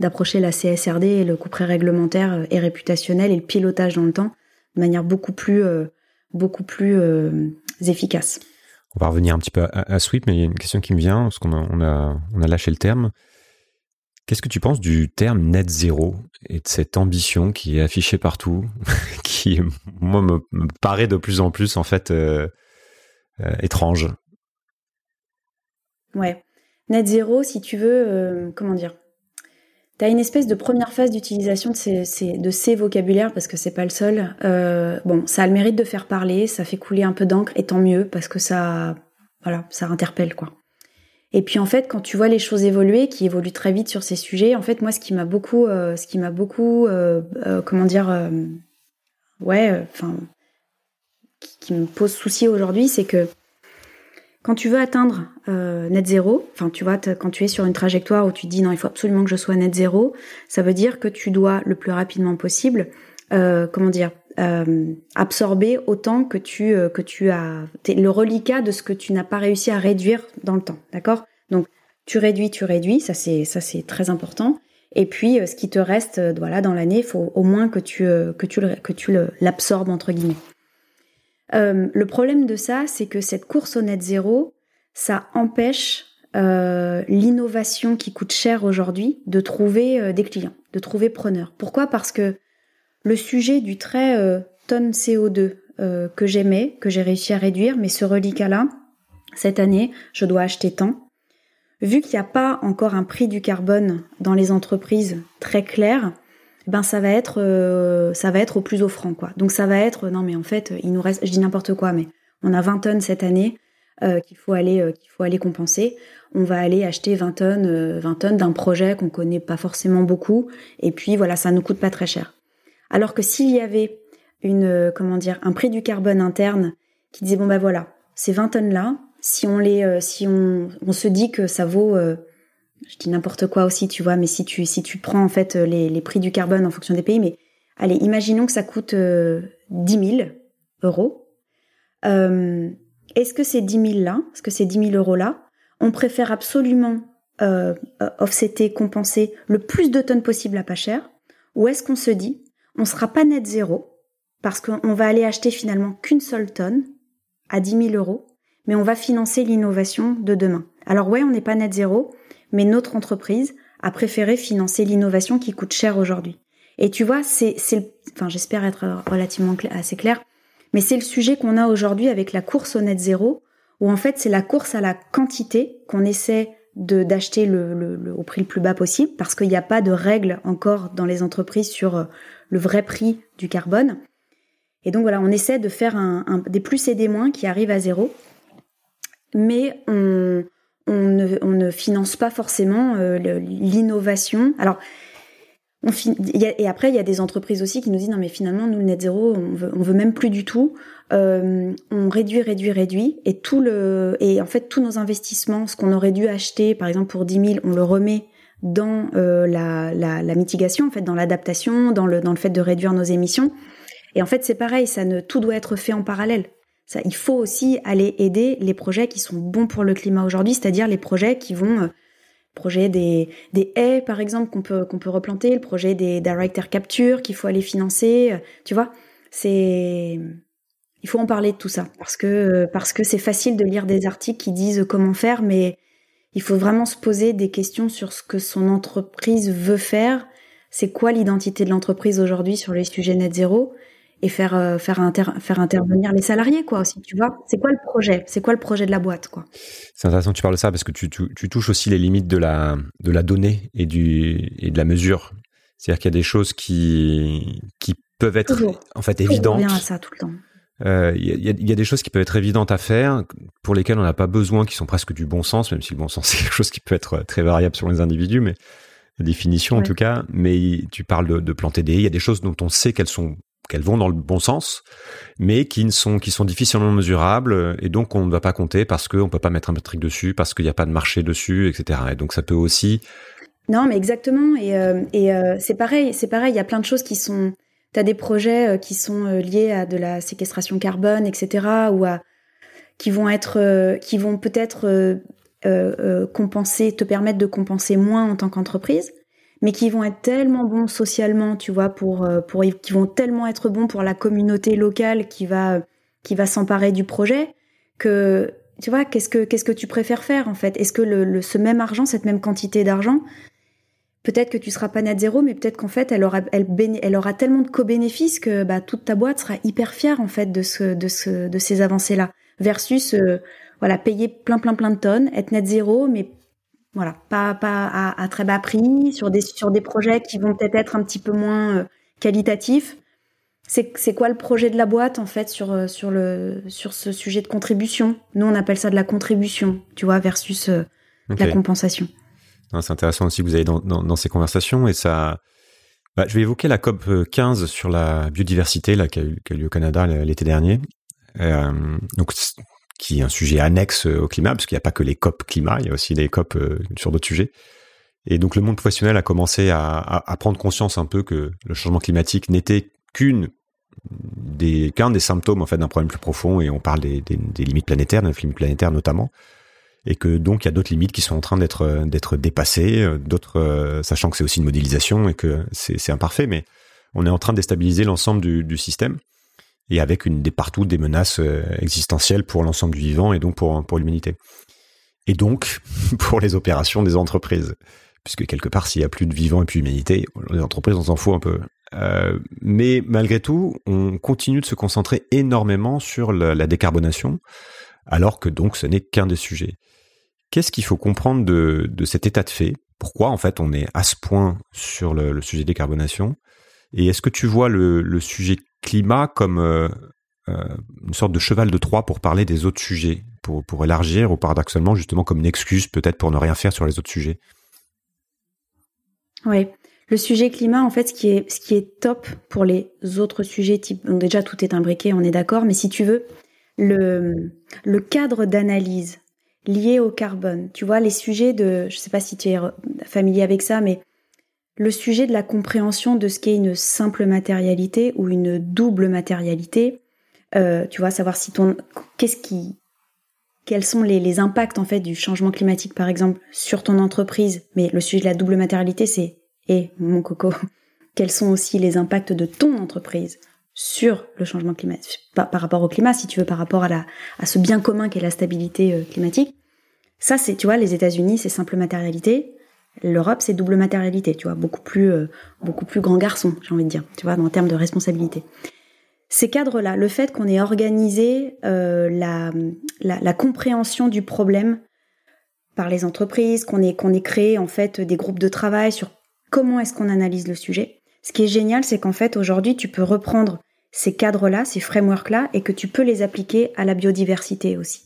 d'approcher la CSRD et le coup près réglementaire et réputationnel et le pilotage dans le temps de manière beaucoup plus beaucoup plus efficace. On va revenir un petit peu à, Sweep, mais il y a une question qui me vient parce qu'on a on a on a lâché le terme. Qu'est-ce que tu penses du terme net zéro et de cette ambition qui est affichée partout, *laughs* qui moi me, paraît de plus en plus en fait euh, euh, étrange? Ouais, net zéro, si tu veux, euh, comment dire? Tu as une espèce de première phase d'utilisation de ces, de vocabulaires parce que c'est pas le seul. bon, ça a le mérite de faire parler, ça fait couler un peu d'encre et tant mieux parce que ça, voilà, ça interpelle quoi. Et puis en fait, quand tu vois les choses évoluer, qui évoluent très vite sur ces sujets, en fait, moi, ce qui m'a beaucoup, euh, ce qui m'a beaucoup, euh, euh, comment dire, ouais, enfin, qui, me pose souci aujourd'hui, c'est que quand tu veux atteindre net zéro, enfin, tu vois, quand tu es sur une trajectoire où tu dis non, il faut absolument que je sois net zéro, ça veut dire que tu dois le plus rapidement possible, comment dire, absorber autant que tu que tu as le reliquat de ce que tu n'as pas réussi à réduire dans le temps, d'accord? Donc tu réduis, tu réduis, ça c'est ça c'est très important. Et puis ce qui te reste, voilà, dans l'année, faut au moins que tu que tu que tu l'absorbes entre guillemets. Le problème de ça, c'est que cette course au net zéro, ça empêche euh, l'innovation qui coûte cher aujourd'hui de trouver des clients, de trouver preneurs. Pourquoi? Parce que le sujet du trait euh, tonne CO2 euh, que j'aimais, que j'ai réussi à réduire, mais ce reliquat-là, cette année, je dois acheter tant. Vu qu'il n'y a pas encore un prix du carbone dans les entreprises très clair, ben ça va être euh, ça va être au plus offrant quoi. Donc ça va être non mais en fait il nous reste je dis n'importe quoi mais on a 20 tonnes cette année qu'il faut aller qu'il faut aller compenser. On va aller acheter 20 tonnes 20 tonnes d'un projet qu'on connaît pas forcément beaucoup et puis voilà ça nous coûte pas très cher. Alors que s'il y avait une, euh, comment dire, un prix du carbone interne qui disait bon bah voilà, ces 20 tonnes là, si on les, euh, si on, on, se dit que ça vaut, euh, je dis n'importe quoi aussi, tu vois, mais si tu, si tu prends en fait les, les prix du carbone en fonction des pays, mais allez, imaginons que ça coûte 10 000 euros. est-ce que ces 10 000 là, est-ce que ces 10 000 euros là, on préfère absolument euh, offsetter, compenser le plus de tonnes possible à pas cher, ou est-ce qu'on se dit on sera pas net zéro parce qu'on va aller acheter finalement qu'une seule tonne à 10 000 euros, mais on va financer l'innovation de demain. Alors ouais, on n'est pas net zéro, mais notre entreprise a préféré financer l'innovation qui coûte cher aujourd'hui. Et tu vois, c'est, enfin, j'espère être relativement assez clair, mais c'est le sujet qu'on a aujourd'hui avec la course au net zéro, où en fait c'est la course à la quantité qu'on essaie de d'acheter le, au prix le plus bas possible parce qu'il n'y a pas de règles encore dans les entreprises sur euh, le vrai prix du carbone. Et donc voilà, on essaie de faire un, des plus et des moins qui arrivent à zéro, mais on, on, ne, on ne finance pas forcément euh, l'innovation. Alors, on et après, il y a des entreprises aussi qui nous disent non mais finalement nous le net zéro, on veut, on veut même plus du tout. Euh, on réduit, réduit, réduit, et tout le et en fait tous nos investissements, ce qu'on aurait dû acheter par exemple pour 10 000, on le remet dans euh, la, la, la, mitigation, en fait, dans l'adaptation, dans le dans le fait de réduire nos émissions. Et en fait, c'est pareil, ça ne tout doit être fait en parallèle. Il faut aussi aller aider les projets qui sont bons pour le climat aujourd'hui, c'est-à-dire les projets qui vont euh, projet des, des haies, par exemple, qu'on peut, qu'on peut replanter, le projet des direct air capture qu'il faut aller financer. Euh, tu vois, c'est, il faut en parler de tout ça parce que, parce que c'est facile de lire des articles qui disent comment faire, mais il faut vraiment se poser des questions sur ce que son entreprise veut faire. C'est quoi l'identité de l'entreprise aujourd'hui sur les sujets net zéro? Et faire euh, faire faire intervenir les salariés quoi aussi tu vois. C'est quoi le projet? C'est quoi le projet de la boîte quoi? C'est intéressant que tu parles de ça parce que tu, tu, tu, touches aussi les limites de la de la donnée et du et de la mesure. C'est-à-dire qu'il y a des choses qui qui peuvent être en fait évidentes. à ça tout le temps. Euh, il y, a, y, a, des choses qui peuvent être évidentes à faire, pour lesquelles on n'a pas besoin, qui sont presque du bon sens, même si le bon sens *laughs* c'est quelque chose qui peut être très variable sur les individus, mais la définition en tout cas. Mais tu parles de, de planter des, il y a des choses dont on sait qu'elles sont qu'elles vont dans le bon sens, mais qui ne sont qui sont difficilement mesurables et donc on ne va pas compter parce qu'on peut pas mettre un métrique dessus, parce qu'il n'y a pas de marché dessus, etc. Et donc ça peut aussi. Non, mais exactement. Et, euh, euh, c'est pareil, c'est pareil. Il y a plein de choses qui sont. Tu as des projets euh, qui sont liés à de la séquestration carbone, etc. ou à qui vont être, qui vont peut-être compenser, te permettre de compenser moins en tant qu'entreprise mais qui vont être tellement bons socialement, tu vois, pour, euh, pour, qui vont tellement être bons pour la communauté locale qui va, qui va s'emparer du projet, que, tu vois, qu'est-ce que, qu'est-ce que tu préfères faire, en fait? Est-ce que le, ce même argent, cette même quantité d'argent, peut-être que tu seras pas net zéro, mais peut-être qu'en fait, elle aura, elle, aura tellement de co-bénéfices que, bah, toute ta boîte sera hyper fière, en fait, de ce, de ce, de ces avancées-là. Versus, euh, voilà, payer plein, plein, plein de tonnes, être net zéro, mais voilà, pas, pas à, très bas prix, sur des, sur des projets qui vont peut-être être un petit peu moins euh, qualitatifs. C'est quoi le projet de la boîte en fait sur, euh, sur, le, sur ce sujet de contribution? Nous on appelle ça de la contribution, tu vois, versus euh, la compensation. C'est intéressant aussi que vous ayez dans, dans, ces conversations et ça. Bah, je vais évoquer la COP 15 sur la biodiversité là qui a, eu, lieu au Canada l'été dernier. donc qui est un sujet annexe euh, au climat, parce qu'il n'y a pas que les COP climat, il y a aussi des COP euh, sur d'autres sujets. Et donc le monde professionnel a commencé à, prendre conscience un peu que le changement climatique n'était qu'une des qu'un des symptômes d'un problème plus profond, et on parle des, limites planétaires, des limites planétaires notamment, et que donc il y a d'autres limites qui sont en train d'être d'être dépassées, euh, d'autres sachant que c'est aussi une modélisation et que c'est imparfait, mais on est en train de déstabiliser l'ensemble du système et avec une des partout des menaces euh, existentielles pour l'ensemble du vivant et donc pour pour l'humanité. Et donc *laughs* pour les opérations des entreprises, puisque quelque part s'il y a plus de vivant et plus d'humanité, les entreprises on s'en fout un peu. Euh, mais malgré tout, on continue de se concentrer énormément sur la, la décarbonation, alors que donc ce n'est qu'un des sujets. Qu'est-ce qu'il faut comprendre de, de cet état de fait? Pourquoi en fait on est à ce point sur le, le sujet décarbonation? Et est-ce que tu vois le, le sujet climat comme euh, euh, une sorte de cheval de Troie pour parler des autres sujets, pour, pour élargir ou paradoxalement justement comme une excuse peut-être pour ne rien faire sur les autres sujets. Oui, le sujet climat, en fait, ce qui est, ce qui est top pour les autres sujets, type, déjà tout est imbriqué, on est d'accord, mais si tu veux, le, le cadre d'analyse lié au carbone, tu vois, les sujets de, je sais pas si tu es familier avec ça, mais le sujet de la compréhension de ce qu'est une simple matérialité ou une double matérialité. Euh, tu vois, savoir si ton, qu'est-ce qui, quels sont les, les, impacts en fait du changement climatique par exemple sur ton entreprise. Mais le sujet de la double matérialité, c'est et mon coco, *laughs* quels sont aussi les impacts de ton entreprise sur le changement climatique par, rapport au climat, si tu veux, par rapport à la à ce bien commun qu'est la stabilité euh, climatique. Ça, c'est, tu vois, les États-Unis, c'est simple matérialité. L'Europe, c'est double matérialité, tu vois, beaucoup plus, euh, beaucoup plus grand garçon, j'ai envie de dire, tu vois, en termes de responsabilité. Ces cadres-là, le fait qu'on ait organisé euh, la, compréhension du problème par les entreprises, qu'on ait, qu'on ait créé en fait des groupes de travail sur comment est-ce qu'on analyse le sujet. Ce qui est génial, c'est qu'en fait aujourd'hui, tu peux reprendre ces cadres-là, ces frameworks-là, et que tu peux les appliquer à la biodiversité aussi.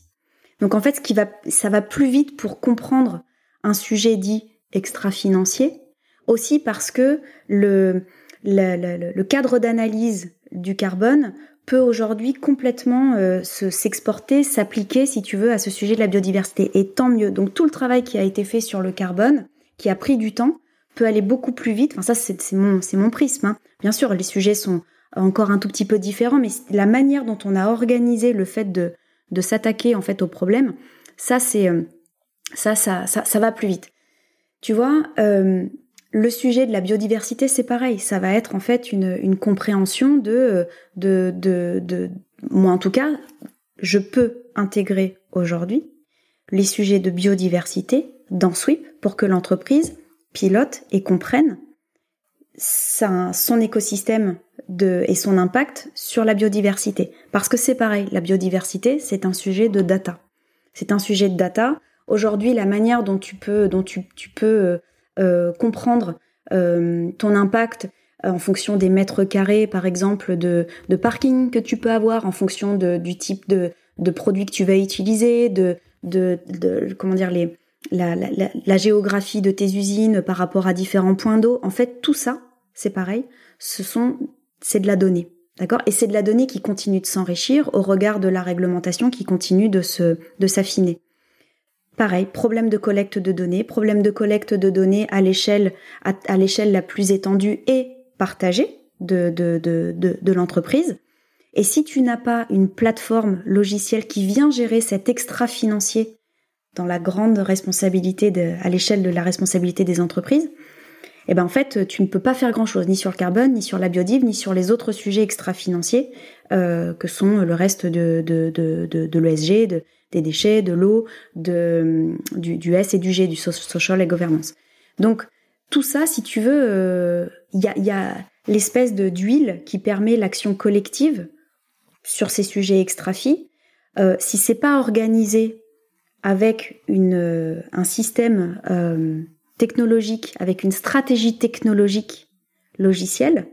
Donc en fait, ce qui va, ça va plus vite pour comprendre un sujet dit extra-financier, aussi parce que le, le, le, cadre d'analyse du carbone peut aujourd'hui complètement euh, s'exporter, s'appliquer, si tu veux, à ce sujet de la biodiversité. Et tant mieux. Donc tout le travail qui a été fait sur le carbone, qui a pris du temps, peut aller beaucoup plus vite. Enfin ça, c'est mon, mon prisme. Hein. Bien sûr, les sujets sont encore un tout petit peu différents, mais la manière dont on a organisé le fait de, de s'attaquer en fait au problème, ça c'est euh, ça, ça, ça, ça va plus vite. Tu vois, euh, le sujet de la biodiversité, c'est pareil. Ça va être en fait une, une compréhension de, de, de, de, moi en tout cas, je peux intégrer aujourd'hui les sujets de biodiversité dans Sweep pour que l'entreprise pilote et comprenne sa, son écosystème de, et son impact sur la biodiversité. Parce que c'est pareil, la biodiversité, c'est un sujet de data. C'est un sujet de data. Aujourd'hui, la manière dont tu peux, dont tu, peux euh, euh, comprendre euh, ton impact en fonction des mètres carrés, par exemple, de, parking que tu peux avoir, en fonction du type de, produit que tu vas utiliser, de, comment dire la, la, géographie de tes usines par rapport à différents points d'eau. En fait, tout ça, c'est pareil. Ce sont, c'est de la donnée, d'accord? Et c'est de la donnée qui continue de s'enrichir au regard de la réglementation qui continue de se, de s'affiner. Pareil, problème de collecte de données, problème de collecte de données à l'échelle à, l'échelle la plus étendue et partagée de, de, de, de, de l'entreprise. Et si tu n'as pas une plateforme logicielle qui vient gérer cet extra financier dans la grande responsabilité de, à l'échelle de la responsabilité des entreprises, eh ben en fait, tu ne peux pas faire grand-chose, ni sur le carbone, ni sur la biodive, ni sur les autres sujets extra-financiers euh, que sont le reste de, de, de, de, de l'ESG, de, des déchets, de l'eau, de, du, du, S et du G, du social et governance. Donc, tout ça, si tu veux, il euh, y a, y a l'espèce de d'huile qui permet l'action collective sur ces sujets extra-fi. Euh, si c'est pas organisé avec une, euh, un système euh, technologique, avec une stratégie technologique logicielle,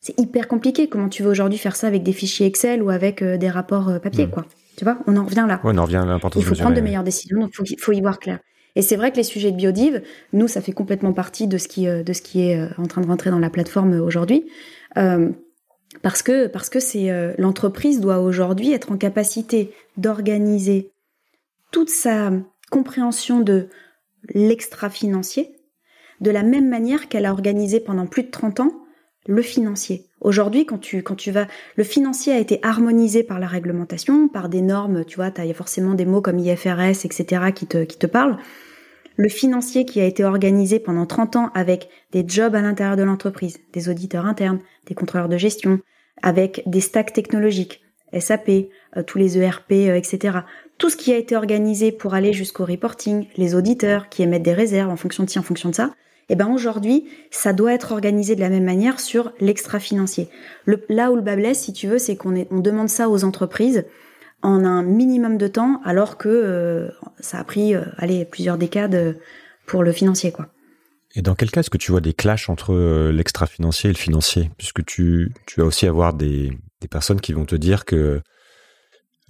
c'est hyper compliqué. Comment tu veux aujourd'hui faire ça avec des fichiers Excel ou avec des rapports papier, hmm. quoi? Tu vois, on en revient là. on en revient à l'importance Il faut prendre de meilleures décisions, donc il faut, y voir clair. Et c'est vrai que les sujets de biodive, nous, ça fait complètement partie de ce qui, euh, de ce qui est euh, en train de rentrer dans la plateforme euh, aujourd'hui. parce que, parce que c'est l'entreprise doit aujourd'hui être en capacité d'organiser toute sa compréhension de l'extra-financier de la même manière qu'elle a organisé pendant plus de 30 ans le financier. Aujourd'hui, quand tu, quand tu vas, le financier a été harmonisé par la réglementation, par des normes, tu vois, il y a forcément des mots comme IFRS, etc., qui te, qui te parlent. Le financier qui a été organisé pendant 30 ans avec des jobs à l'intérieur de l'entreprise, des auditeurs internes, des contrôleurs de gestion, avec des stacks technologiques, SAP, euh, tous les ERP, euh, etc. Tout ce qui a été organisé pour aller jusqu'au reporting, les auditeurs qui émettent des réserves en fonction de ci, en fonction de ça, eh ben aujourd'hui, ça doit être organisé de la même manière sur l'extra-financier. là où le bas blesse, si tu veux, c'est qu'on on demande ça aux entreprises en un minimum de temps, alors que euh, ça a pris, euh, allez, plusieurs décades euh, pour le financier, quoi. Et dans quel cas est-ce que tu vois des clashs entre l'extra-financier et le financier? Puisque tu, tu vas aussi avoir des personnes qui vont te dire que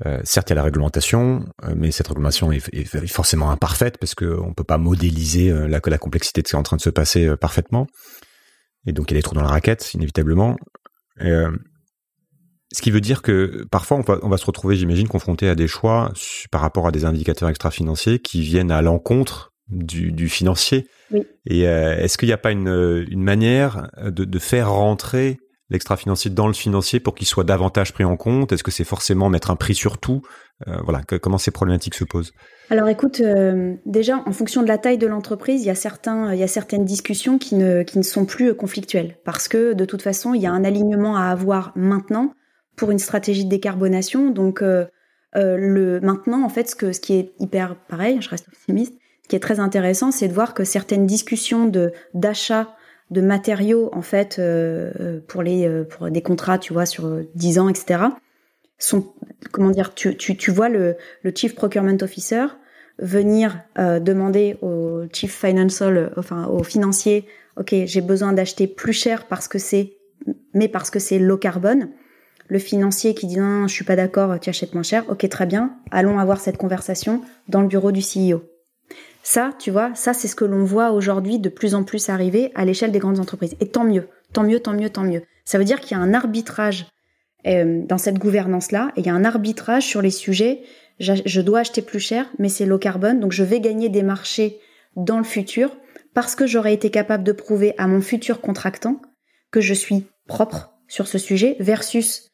euh, certes, il y a la réglementation, euh, mais cette réglementation est, forcément imparfaite parce qu'on ne peut pas modéliser euh, la, la complexité de ce qui est en train de se passer parfaitement. Et donc, il y a des trous dans la raquette, inévitablement. ce qui veut dire que parfois, on va, on va se retrouver, j'imagine, confronté à des choix par rapport à des indicateurs extra-financiers qui viennent à l'encontre du, du, financier. Oui. Et est-ce qu'il n'y a pas une, une manière de, de faire rentrer l'extra-financier dans le financier pour qu'il soit davantage pris en compte? Est-ce que c'est forcément mettre un prix sur tout? Euh, Voilà, comment ces problématiques se posent? Alors écoute, euh, déjà en fonction de la taille de l'entreprise, il y a y a certaines discussions qui ne qui ne sont plus conflictuelles parce que de toute façon, il y a un alignement à avoir maintenant pour une stratégie de décarbonation. Donc euh, maintenant, en fait, ce ce qui est hyper pareil, je reste optimiste. Ce qui est très intéressant, c'est de voir que certaines discussions d'achat de matériaux en fait euh, euh, pour les euh, pour des contrats tu vois sur 10 ans etc sont comment dire tu, tu, tu vois le, le chief procurement officer venir demander au chief financial, enfin au financier, ok, j'ai besoin d'acheter plus cher parce que c'est, mais parce que c'est low carbone. Le financier qui dit non, je suis pas d'accord, tu achètes moins cher. Ok, très bien. Allons avoir cette conversation dans le bureau du CEO. Ça, tu vois, ça c'est ce que l'on voit aujourd'hui de plus en plus arriver à l'échelle des grandes entreprises. Et tant mieux, tant mieux, tant mieux, tant mieux. Ça veut dire qu'il y a un arbitrage euh, dans cette gouvernance-là, et il y a un arbitrage sur les sujets. Je dois acheter plus cher, mais c'est low carbone, donc je vais gagner des marchés dans le futur parce que j'aurais été capable de prouver à mon futur contractant que je suis propre sur ce sujet versus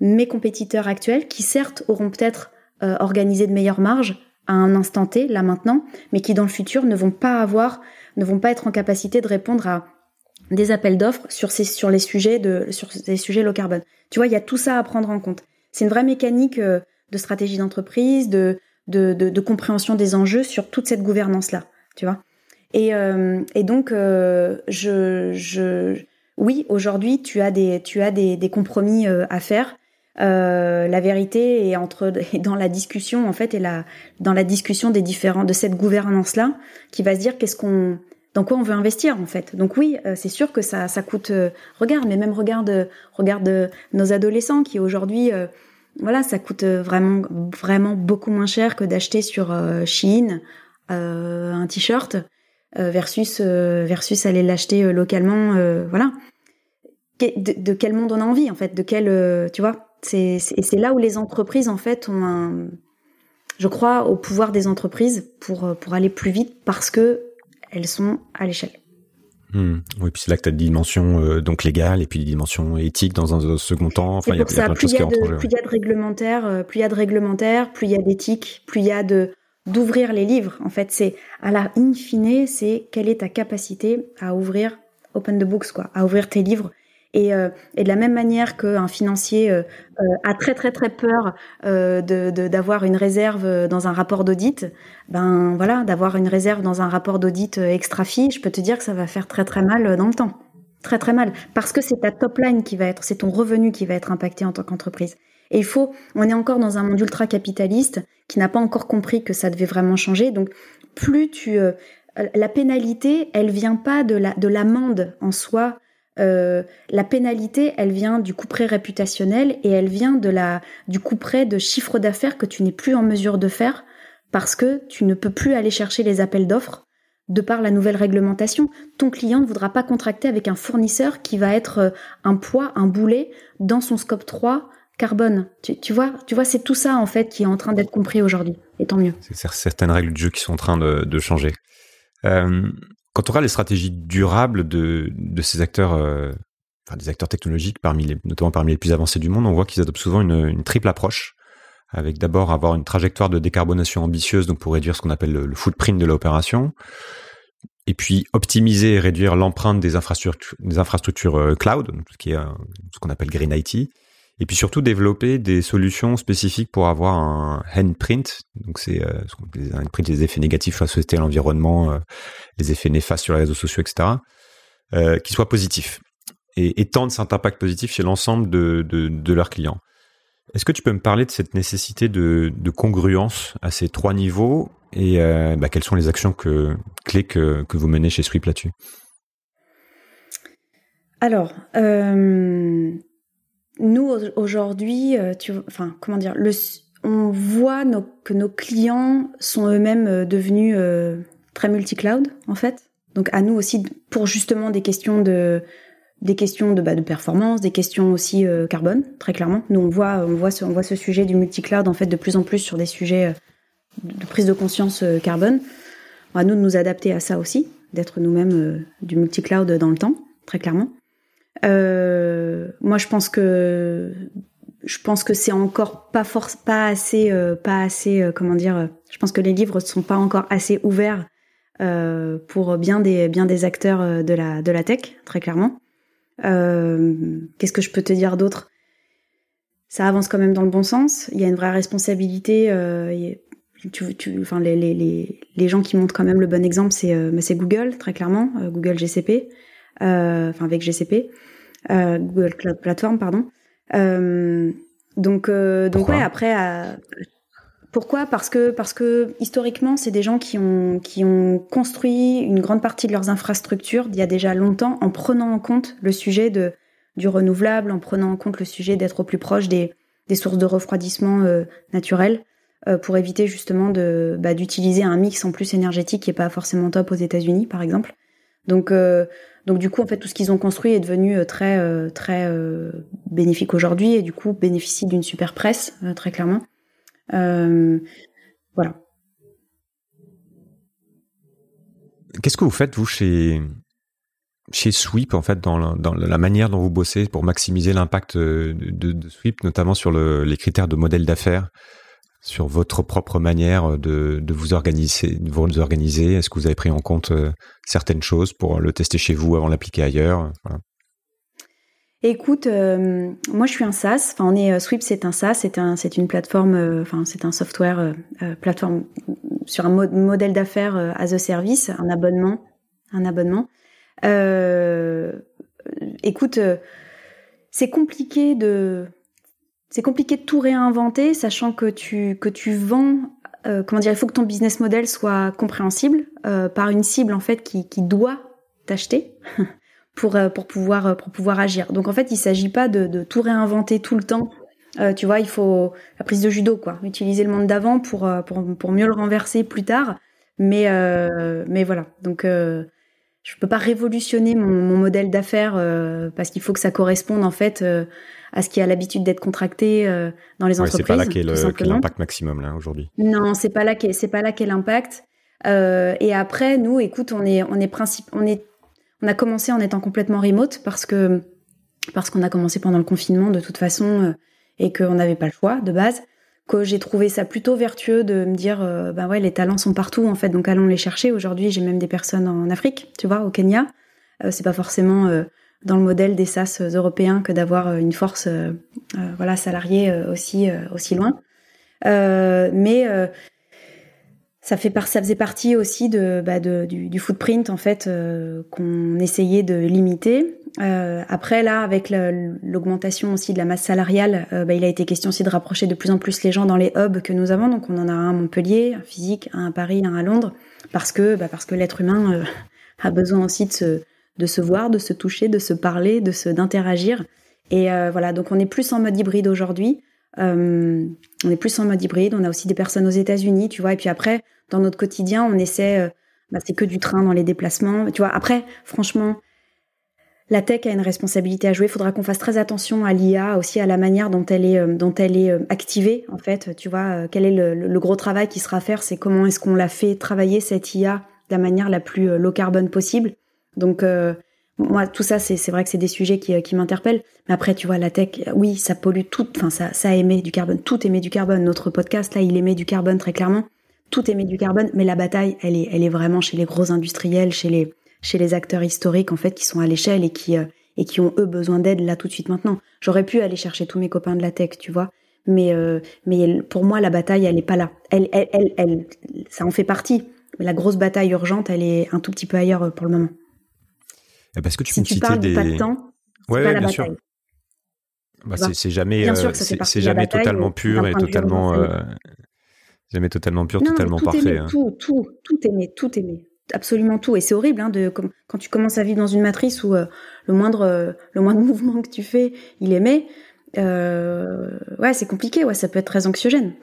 mes compétiteurs actuels qui certes auront peut-être euh, organisé de meilleures marges, à un instant T, là maintenant, mais qui dans le futur ne vont pas avoir, ne vont pas être en capacité de répondre à des appels d'offres sur ces, sur les sujets de, sur ces sujets low carbone. Tu vois, il y a tout ça à prendre en compte. C'est une vraie mécanique euh, de stratégie d'entreprise, de, de, de, compréhension des enjeux sur toute cette gouvernance-là, tu vois. Et, euh, et donc, euh, je, je, oui, aujourd'hui, tu as des, tu as des, des compromis à faire. Euh, la vérité est entre *laughs* dans la discussion en fait et la dans la discussion des différents de cette gouvernance là qui va se dire qu'est-ce qu'on dans quoi on veut investir en fait. Donc oui, euh, c'est sûr que ça ça coûte euh, regarde mais même regarde regarde nos adolescents qui aujourd'hui voilà, ça coûte vraiment vraiment beaucoup moins cher que d'acheter sur Chine un t-shirt versus versus aller l'acheter localement voilà. De, de, quel monde on a envie en fait, de quel tu vois? C'est là où les entreprises, en fait, ont un. Je crois au pouvoir des entreprises pour, pour aller plus vite parce que elles sont à l'échelle. Hmm. Oui, puis c'est là que tu as des dimensions euh, donc légales et puis des dimensions éthiques dans un, second temps. Enfin, il y, a plein de choses qui rentrent Plus il y a de réglementaires, euh, plus il y a de réglementaires, plus il y a d'éthique, plus il y a de d'ouvrir les livres. En fait, c'est à la in fine, c'est quelle est ta capacité à ouvrir open the books, quoi, à ouvrir tes livres et, euh, et de la même manière qu'un financier euh, euh, a très très très peur de d'avoir une réserve dans un rapport d'audit, ben voilà, d'avoir une réserve dans un rapport d'audit extra fee, je peux te dire que ça va faire très très mal dans le temps, très très mal, parce que c'est ta top line qui va être, c'est ton revenu qui va être impacté en tant qu'entreprise. Et il faut, on est encore dans un monde ultra capitaliste qui n'a pas encore compris que ça devait vraiment changer. Donc plus tu la pénalité, elle vient pas de la de l'amende en soi euh, la pénalité, elle vient du couperet réputationnel et elle vient de la du couperet de chiffre d'affaires que tu n'es plus en mesure de faire parce que tu ne peux plus aller chercher les appels d'offres de par la nouvelle réglementation. Ton client ne voudra pas contracter avec un fournisseur qui va être euh, un poids, un boulet dans son scope 3 carbone. Tu, vois, tu vois, c'est tout ça en fait qui est en train d'être compris aujourd'hui. Et tant mieux. C'est certaines règles de jeu qui sont en train de, changer. Euh, quand on regarde les stratégies durables de, ces acteurs, euh, enfin des acteurs technologiques, parmi les, notamment parmi les plus avancés du monde, on voit qu'ils adoptent souvent une, triple approche, avec d'abord avoir une trajectoire de décarbonation ambitieuse, donc pour réduire ce qu'on appelle le, footprint de l'opération, et puis optimiser et réduire l'empreinte des infrastructures, euh, cloud, ce est ce qu'on appelle Green IT, et puis surtout développer des solutions spécifiques pour avoir un handprint. Donc c'est euh, les handprint, les effets négatifs sur la société, l'environnement, euh, les effets néfastes sur les réseaux sociaux, etc. Euh, qui soient positifs et étendre cet impact positif chez l'ensemble de, de, leurs clients. Est-ce que tu peux me parler de cette nécessité de, de congruence à ces trois niveaux et euh, bah, quelles sont les actions clés que, que vous menez chez Sweep là-dessus? Alors, nous aujourd'hui, euh, tu, enfin comment dire, le, on voit que nos clients sont eux-mêmes euh, devenus euh, très multi-cloud en fait. Donc à nous aussi pour justement des questions de des questions de, bah, de performance, des questions aussi carbone, très clairement. Nous on voit on voit ce, on voit ce sujet du multi-cloud en fait de plus en plus sur des sujets de prise de conscience carbone. À nous de nous adapter à ça aussi, d'être nous-mêmes du multi-cloud dans le temps, très clairement. Euh, moi, je pense que je pense que c'est encore pas force, pas assez, euh, pas assez, euh, comment dire. je pense que les livres ne sont pas encore assez ouverts pour bien des bien des acteurs de la de la tech, très clairement. Qu'est-ce que je peux te dire d'autre? Ça avance quand même dans le bon sens. Il y a une vraie responsabilité. enfin, les, les, les, gens qui montrent quand même le bon exemple, c'est c'est Google, très clairement, Google GCP, enfin avec GCP. Euh, Google Cloud Platform, pardon. Euh, donc, euh, donc ouais, après, Pourquoi? Parce que parce que historiquement, c'est des gens qui ont qui ont construit une grande partie de leurs infrastructures il y a déjà longtemps en prenant en compte le sujet de du renouvelable, en prenant en compte le sujet d'être au plus proche des des sources de refroidissement euh, naturelles euh, pour éviter justement de bah, d'utiliser un mix en plus énergétique qui est pas forcément top aux États-Unis, par exemple. Donc euh, donc du coup, en fait, tout ce qu'ils ont construit est devenu très très bénéfique aujourd'hui et du coup bénéficie d'une super presse très clairement. Euh, voilà. Qu'est-ce que vous faites, vous, chez, Sweep, en fait, dans la, manière dont vous bossez pour maximiser l'impact de, Sweep, notamment sur le, les critères de modèle d'affaires, sur votre propre manière de, vous organiser, de vous organiser Est-ce que vous avez pris en compte euh, certaines choses pour le tester chez vous avant l'appliquer ailleurs Écoute, euh, moi je suis un SaaS. Enfin, on est euh, Sweep, c'est un SaaS, c'est un, c'est une plateforme, c'est un software plateforme sur un modèle d'affaires as a service, un abonnement, un abonnement. écoute, c'est compliqué de, c'est compliqué de tout réinventer, sachant que tu que tu vends. comment dire, il faut que ton business model soit compréhensible par une cible en fait qui, qui doit t'acheter. *laughs* pour, euh, pour, pouvoir, euh, pour pouvoir agir. Donc en fait, il s'agit pas de, de, tout réinventer tout le temps. Euh, tu vois, il faut la prise de judo, quoi. Utiliser le monde d'avant pour, euh, pour, pour, mieux le renverser plus tard. Mais, euh, mais voilà. Donc, euh, je peux pas révolutionner mon, mon modèle d'affaires parce qu'il faut que ça corresponde en fait à ce qui a l'habitude d'être contracté dans les entreprises. C'est pas là qu'est l'impact maximum là aujourd'hui. Non, c'est pas là qu'est c'est pas là qu'est l'impact. et après, nous, écoute, on est on est principe, on est on a commencé en étant complètement remote parce que parce qu'on a commencé pendant le confinement de toute façon euh, et qu'on n'avait pas le choix de base. Que j'ai trouvé ça plutôt vertueux de me dire euh, ben ouais les talents sont partout en fait donc allons les chercher. Aujourd'hui j'ai même des personnes en Afrique, tu vois, au Kenya. Euh, c'est pas forcément dans le modèle des SAS européens que d'avoir une force voilà salariée aussi aussi loin. mais ça fait ça faisait partie aussi bah de du, du, footprint en fait euh, qu'on essayait de limiter. Euh, après là, avec l'augmentation aussi de la masse salariale, euh, bah, il a été question aussi de rapprocher de plus en plus les gens dans les hubs que nous avons. Donc on en a un à Montpellier, un physique, un à Paris, un à Londres, parce que bah, parce que l'être humain euh, *laughs* a besoin aussi de se de se voir, de se toucher, de se parler, de se d'interagir. Et voilà, donc on est plus en mode hybride aujourd'hui. Euh, on est plus en mode hybride. On a aussi des personnes aux États-Unis, tu vois. Et puis après, dans notre quotidien, on essaie. Euh, bah, c'est que du train dans les déplacements, tu vois. Après, franchement, la tech a une responsabilité à jouer. Il faudra qu'on fasse très attention à l'IA, aussi à la manière dont elle est, euh, dont elle est activée. En fait, tu vois, quel est le, gros travail qui sera à faire C'est comment est-ce qu'on la fait travailler cette IA de la manière la plus low carbone possible. Donc moi, tout ça, c'est vrai que c'est des sujets qui, qui m'interpellent. Mais après, tu vois, la tech, oui, ça pollue tout. Enfin, ça, ça émet du carbone. Tout émet du carbone. Notre podcast, là, il émet du carbone très clairement. Tout émet du carbone. Mais la bataille, elle est, elle est vraiment chez les gros industriels, chez les, chez les acteurs historiques, en fait, qui sont à l'échelle et qui, euh, et qui ont, eux, besoin d'aide là tout de suite maintenant. J'aurais pu aller chercher tous mes copains de la tech, tu vois. Mais, euh, mais pour moi, la bataille, elle est pas là. Elle, elle, elle, elle, ça en fait partie. Mais la grosse bataille urgente, elle est un tout petit peu ailleurs euh, pour le moment. Parce que tu si peux tu citer des. Pas de temps, ouais, pas la bien sûr. Bah, c'est jamais, c'est jamais totalement pur et totalement, jamais totalement pur, totalement parfait. Hein. Tout, tout, tout aimé, tout aimé, absolument tout. Et c'est horrible, hein, quand tu commences à vivre dans une matrice où euh, le moindre, moindre *laughs* mouvement que tu fais, il aimait. Euh, ouais, c'est compliqué. Ouais, ça peut être très anxiogène.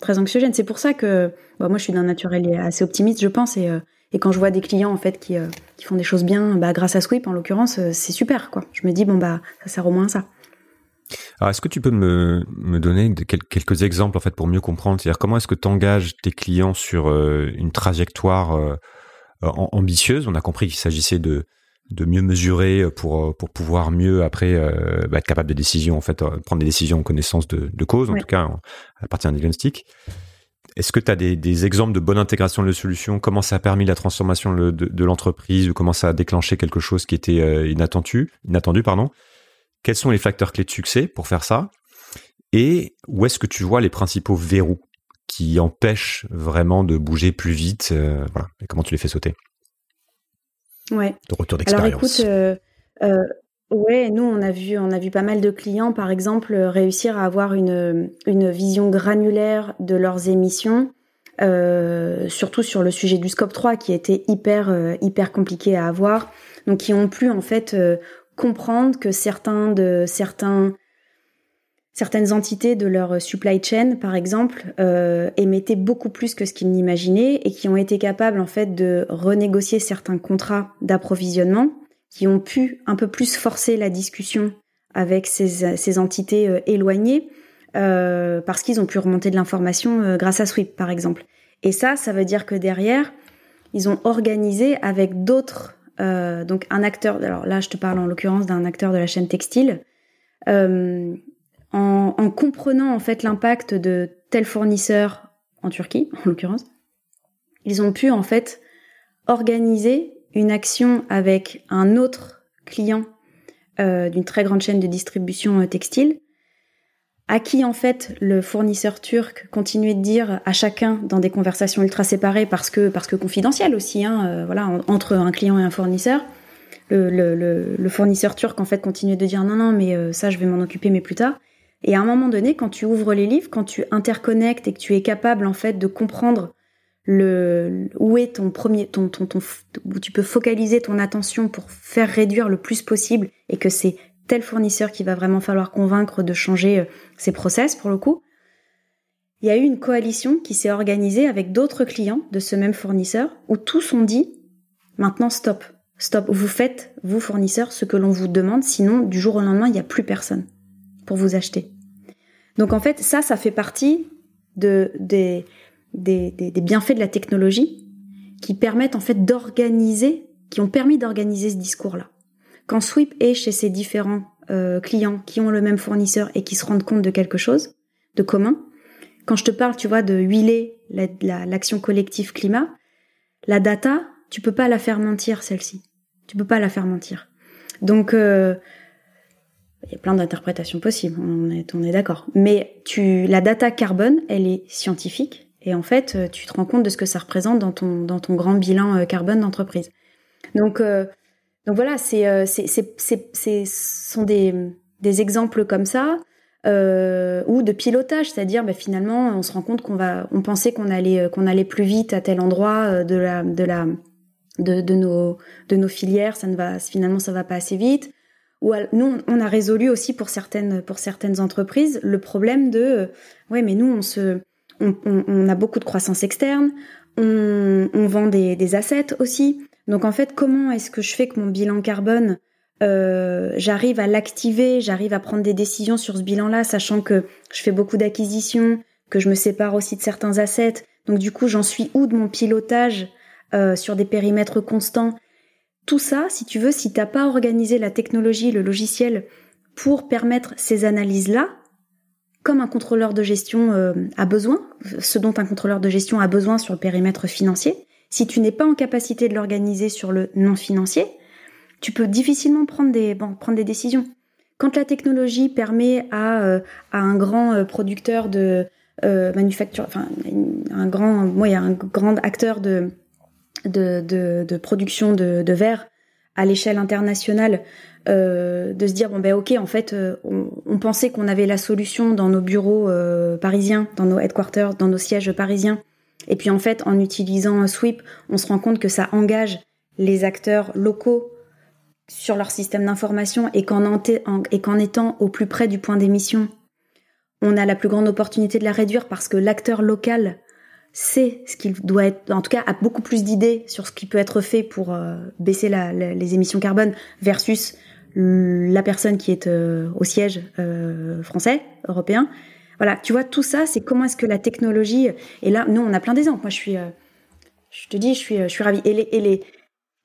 C'est pour ça que, bah, moi, je suis d'un naturel assez optimiste, je pense, et et quand je vois des clients en fait qui, font des choses bien, bah, grâce à Sweep en l'occurrence, c'est super. Je me dis bon bah ça sert au moins à ça. Alors, est-ce que tu peux me, donner quelques exemples en fait pour mieux comprendre? C'est-à-dire comment est-ce que tu engages tes clients sur euh, une trajectoire euh, ambitieuse. On a compris qu'il s'agissait de de mieux mesurer pour pour pouvoir mieux après euh, bah, être capable de décisions en fait prendre des décisions en connaissance de, de cause en tout cas à partir d'un diagnostic. Est-ce que tu as des, des, exemples de bonne intégration de solutions Comment ça a permis la transformation de, de l'entreprise ou comment ça a déclenché quelque chose qui était inattendu, inattendu pardon? Quels sont les facteurs clés de succès pour faire ça? Et où est-ce que tu vois les principaux verrous? Qui empêchent vraiment de bouger plus vite euh, voilà. Et comment tu les fais sauter? Ouais. De retour d'expérience. Alors écoute, euh, euh, ouais, nous on a vu, on a vu pas mal de clients, par exemple, réussir à avoir une, une vision granulaire de leurs émissions surtout sur le sujet du scope 3 qui était hyper hyper compliqué à avoir. Donc qui ont pu en fait comprendre que certains de certains certaines entités de leur supply chain, par exemple, euh, émettaient beaucoup plus que ce qu'ils n'imaginaient et qui ont été capables en fait de renégocier certains contrats d'approvisionnement, qui ont pu un peu plus forcer la discussion avec ces, ces entités euh, éloignées, euh, parce qu'ils ont pu remonter de l'information grâce à Sweep, par exemple. Et ça, ça veut dire que derrière, ils ont organisé avec d'autres, donc un acteur. Alors là, je te parle en l'occurrence d'un acteur de la chaîne textile. En, comprenant en fait l'impact de tel fournisseur en Turquie, *laughs* en l'occurrence, ils ont pu en fait organiser une action avec un autre client euh, d'une très grande chaîne de distribution euh, textile, à qui en fait le fournisseur turc continuait de dire à chacun dans des conversations ultra séparées parce que parce que confidentielles aussi, hein, euh, voilà, entre un client et un fournisseur. Le, le, le, fournisseur turc en fait continuait de dire non non mais ça je vais m'en occuper mais plus tard et à un moment donné, quand tu ouvres les livres, quand tu interconnectes et que tu es capable en fait de comprendre le où est ton premier ton, ton, ton où tu peux focaliser ton attention pour faire réduire le plus possible et que c'est tel fournisseur qui va vraiment falloir convaincre de changer euh, ses process pour le coup. Il y a eu une coalition qui s'est organisée avec d'autres clients de ce même fournisseur où tous ont dit maintenant stop, stop, vous faites vous fournisseurs ce que l'on vous demande. Sinon du jour au lendemain il n'y a plus personne vous acheter. Donc en fait, ça, ça fait partie de, des, des, des, bienfaits de la technologie qui permettent en fait d'organiser, qui ont permis d'organiser ce discours-là. Quand Sweep est chez ses différents euh, clients qui ont le même fournisseur et qui se rendent compte de quelque chose de commun, quand je te parle, tu vois, de huiler l'action la, collective climat, la data, tu peux pas la faire mentir celle-ci. Tu peux pas la faire mentir. Donc euh, il y a plein d'interprétations possibles, on est, on est d'accord. Mais tu, la data carbone, elle est scientifique et en fait, euh, tu te rends compte de ce que ça représente dans ton, dans ton grand bilan euh, carbone d'entreprise. Donc, euh, donc voilà, c'est, c'est, sont des, des exemples comme ça. Ou de pilotage, c'est-à-dire bah, finalement on se rend compte qu'on va, on pensait qu'on allait qu'on allait plus vite à tel endroit de la de la de, de nos de nos filières, ça ne va finalement ça va pas assez vite ou nous on a résolu aussi pour certaines pour certaines entreprises le problème de euh, ouais mais nous on se on, on, a beaucoup de croissance externe on, on vend des, des assets aussi. Donc en fait comment est-ce que je fais que mon bilan carbone euh, j'arrive à l'activer j'arrive à prendre des décisions sur ce bilan là sachant que je fais beaucoup d'acquisitions que je me sépare aussi de certains assets. Donc du coup j'en suis où de mon pilotage euh, sur des périmètres constants? Tout ça, si tu veux, si t'as pas organisé la technologie, le logiciel pour permettre ces analyses-là, comme un contrôleur de gestion euh, a besoin, ce dont un contrôleur de gestion a besoin sur le périmètre financier, si tu n'es pas en capacité de l'organiser sur le non financier, tu peux difficilement prendre des, prendre des décisions. Quand la technologie permet à, euh, à un grand euh, producteur de manufacture, enfin un grand, moi un grand acteur de de, de, de production de, de verre à l'échelle internationale, euh, de se dire bon ben ok en fait euh, on, on, pensait qu'on avait la solution dans nos bureaux euh, parisiens, dans nos headquarters, dans nos sièges parisiens, et puis en fait en utilisant un sweep, on se rend compte que ça engage les acteurs locaux sur leur système d'information et qu'en étant au plus près du point d'émission, on a la plus grande opportunité de la réduire parce que l'acteur local sait ce qu'il doit être, en tout cas a beaucoup plus d'idées sur ce qui peut être fait pour euh, baisser les émissions carbone versus la personne qui est euh, au siège euh, français, européen. Voilà, tu vois, tout ça, c'est comment est-ce que la technologie... Et là, nous, on a plein d'exemples. Moi, je suis... je te dis, je suis, je suis ravie. Les, et les,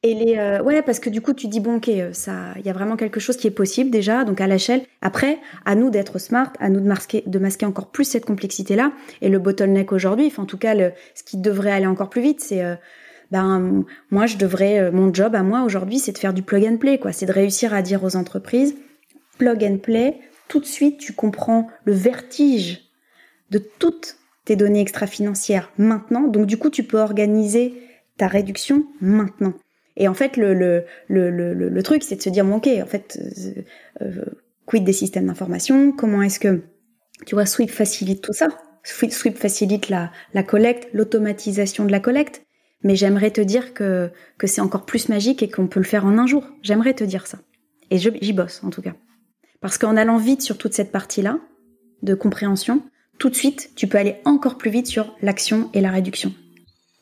et les, euh, ouais, parce que du coup, tu dis bon, ok, euh, ça, il y a vraiment quelque chose qui est possible déjà, donc à l'échelle. Après, à nous d'être smart, à nous de masquer, encore plus cette complexité-là. Et le bottleneck aujourd'hui, enfin, en tout cas, ce qui devrait aller encore plus vite, c'est, euh, ben, moi, je devrais, mon job à moi aujourd'hui, c'est de faire du plug and play, quoi. C'est de réussir à dire aux entreprises, plug and play. Tout de suite, tu comprends le vertige de toutes tes données extra-financières maintenant. Donc, du coup, tu peux organiser ta réduction maintenant. Et en fait, le, le, le, le, le truc, c'est de se dire, bon, ok, en fait, euh, euh, quid des systèmes d'information? Comment est-ce que, tu vois, Sweep facilite tout ça? Sweep facilite la, la collecte, l'automatisation de la collecte, mais j'aimerais te dire que, que c'est encore plus magique et qu'on peut le faire en un jour. J'aimerais te dire ça. Et j'y bosse, en tout cas. Parce qu'en allant vite sur toute cette partie-là, de compréhension, tout de suite, tu peux aller encore plus vite sur l'action et la réduction.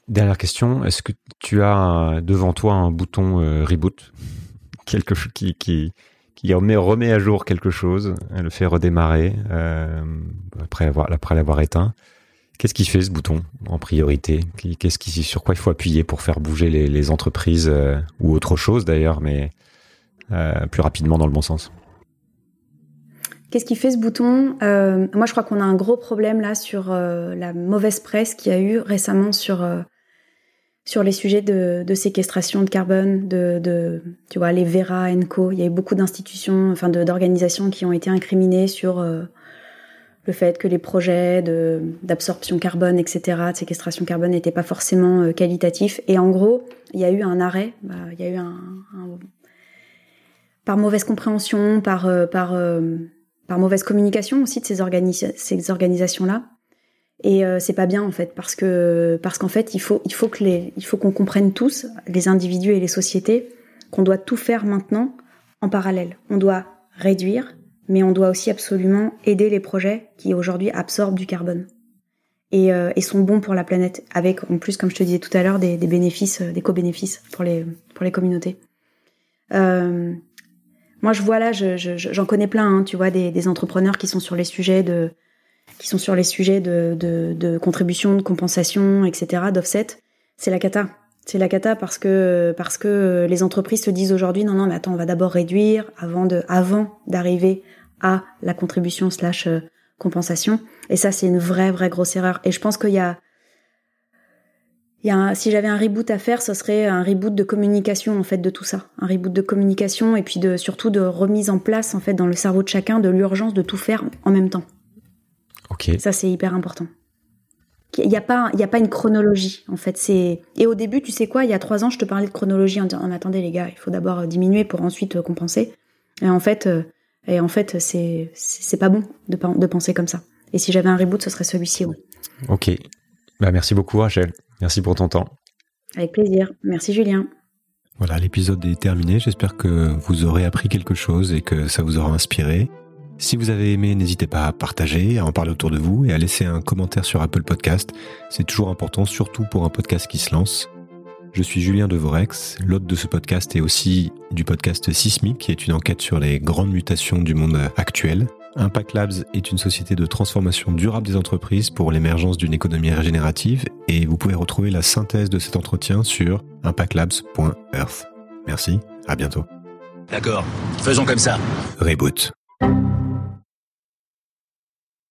Dernière question, est-ce que tu as devant toi un bouton euh, reboot? *laughs* Quelque chose qui, remet, à jour quelque chose, le fait redémarrer euh, après avoir après l'avoir éteint. Qu'est-ce qui fait ce bouton en priorité? Qu'est-ce sur quoi il faut appuyer pour faire bouger les, entreprises euh, ou autre chose d'ailleurs, mais plus rapidement dans le bon sens? Qu'est-ce qui fait ce bouton? Euh, Moi, je crois qu'on a un gros problème là sur euh, la mauvaise presse qu'il y a eu récemment sur sur les sujets de, séquestration de carbone, de, tu vois les Vera, Enco. Il y a eu beaucoup d'institutions, enfin d'organisations qui ont été incriminées sur le fait que les projets d'absorption carbone, etc., de séquestration carbone n'étaient pas forcément qualitatifs. Et en gros, il y a eu un arrêt, bah, il y a eu un, par mauvaise compréhension, par euh, par euh, par mauvaise communication aussi de ces, ces organisations-là. Et euh, c'est pas bien en fait parce que parce qu'en fait il faut il faut que les il faut qu'on comprenne tous les individus et les sociétés qu'on doit tout faire maintenant en parallèle. On doit réduire, mais on doit aussi absolument aider les projets qui aujourd'hui absorbent du carbone et, et, sont bons pour la planète, avec en plus, comme je te disais tout à l'heure, des, des, bénéfices, des co-bénéfices pour les pour les communautés. Euh, moi, je vois là, j'en je, connais plein, hein, tu vois, des, des, entrepreneurs qui sont sur les sujets de, qui sont sur les sujets de, de, de contribution, de compensation, etc., d'offset. C'est la cata. C'est la cata parce que parce que les entreprises se disent aujourd'hui non non mais attends on va d'abord réduire avant de avant d'arriver à la contribution slash euh, compensation et ça c'est une vraie vraie grosse erreur et je pense qu'il y a il y a si j'avais un reboot à faire, ce serait un reboot de communication en fait de tout ça, un reboot de communication et puis de surtout de remise en place en fait dans le cerveau de chacun de l'urgence de tout faire en même temps. Ok. Ça c'est hyper important. Il n'y a pas, il y a pas une chronologie en fait. C'est et au début, tu sais quoi? Il y a trois ans, je te parlais de chronologie en disant attendez les gars, il faut d'abord diminuer pour ensuite compenser. Et en fait, euh, et en fait, c'est c'est pas bon de, de penser comme ça. Et si j'avais un reboot, ce serait celui-ci. Oui. Ok. Bah merci beaucoup Rachel. Merci pour ton temps. Avec plaisir. Merci Julien. Voilà, l'épisode est terminé. J'espère que vous aurez appris quelque chose et que ça vous aura inspiré. Si vous avez aimé, n'hésitez pas à partager, à en parler autour de vous et à laisser un commentaire sur Apple Podcast. C'est toujours important, surtout pour un podcast qui se lance. Je suis Julien Devorex, l'hôte de ce podcast et aussi du podcast Sismic, qui est une enquête sur les grandes mutations du monde actuel. Impact Labs est une société de transformation durable des entreprises pour l'émergence d'une économie régénérative et vous pouvez retrouver la synthèse de cet entretien sur impactlabs.earth. Merci, à bientôt. D'accord, faisons comme ça. Reboot.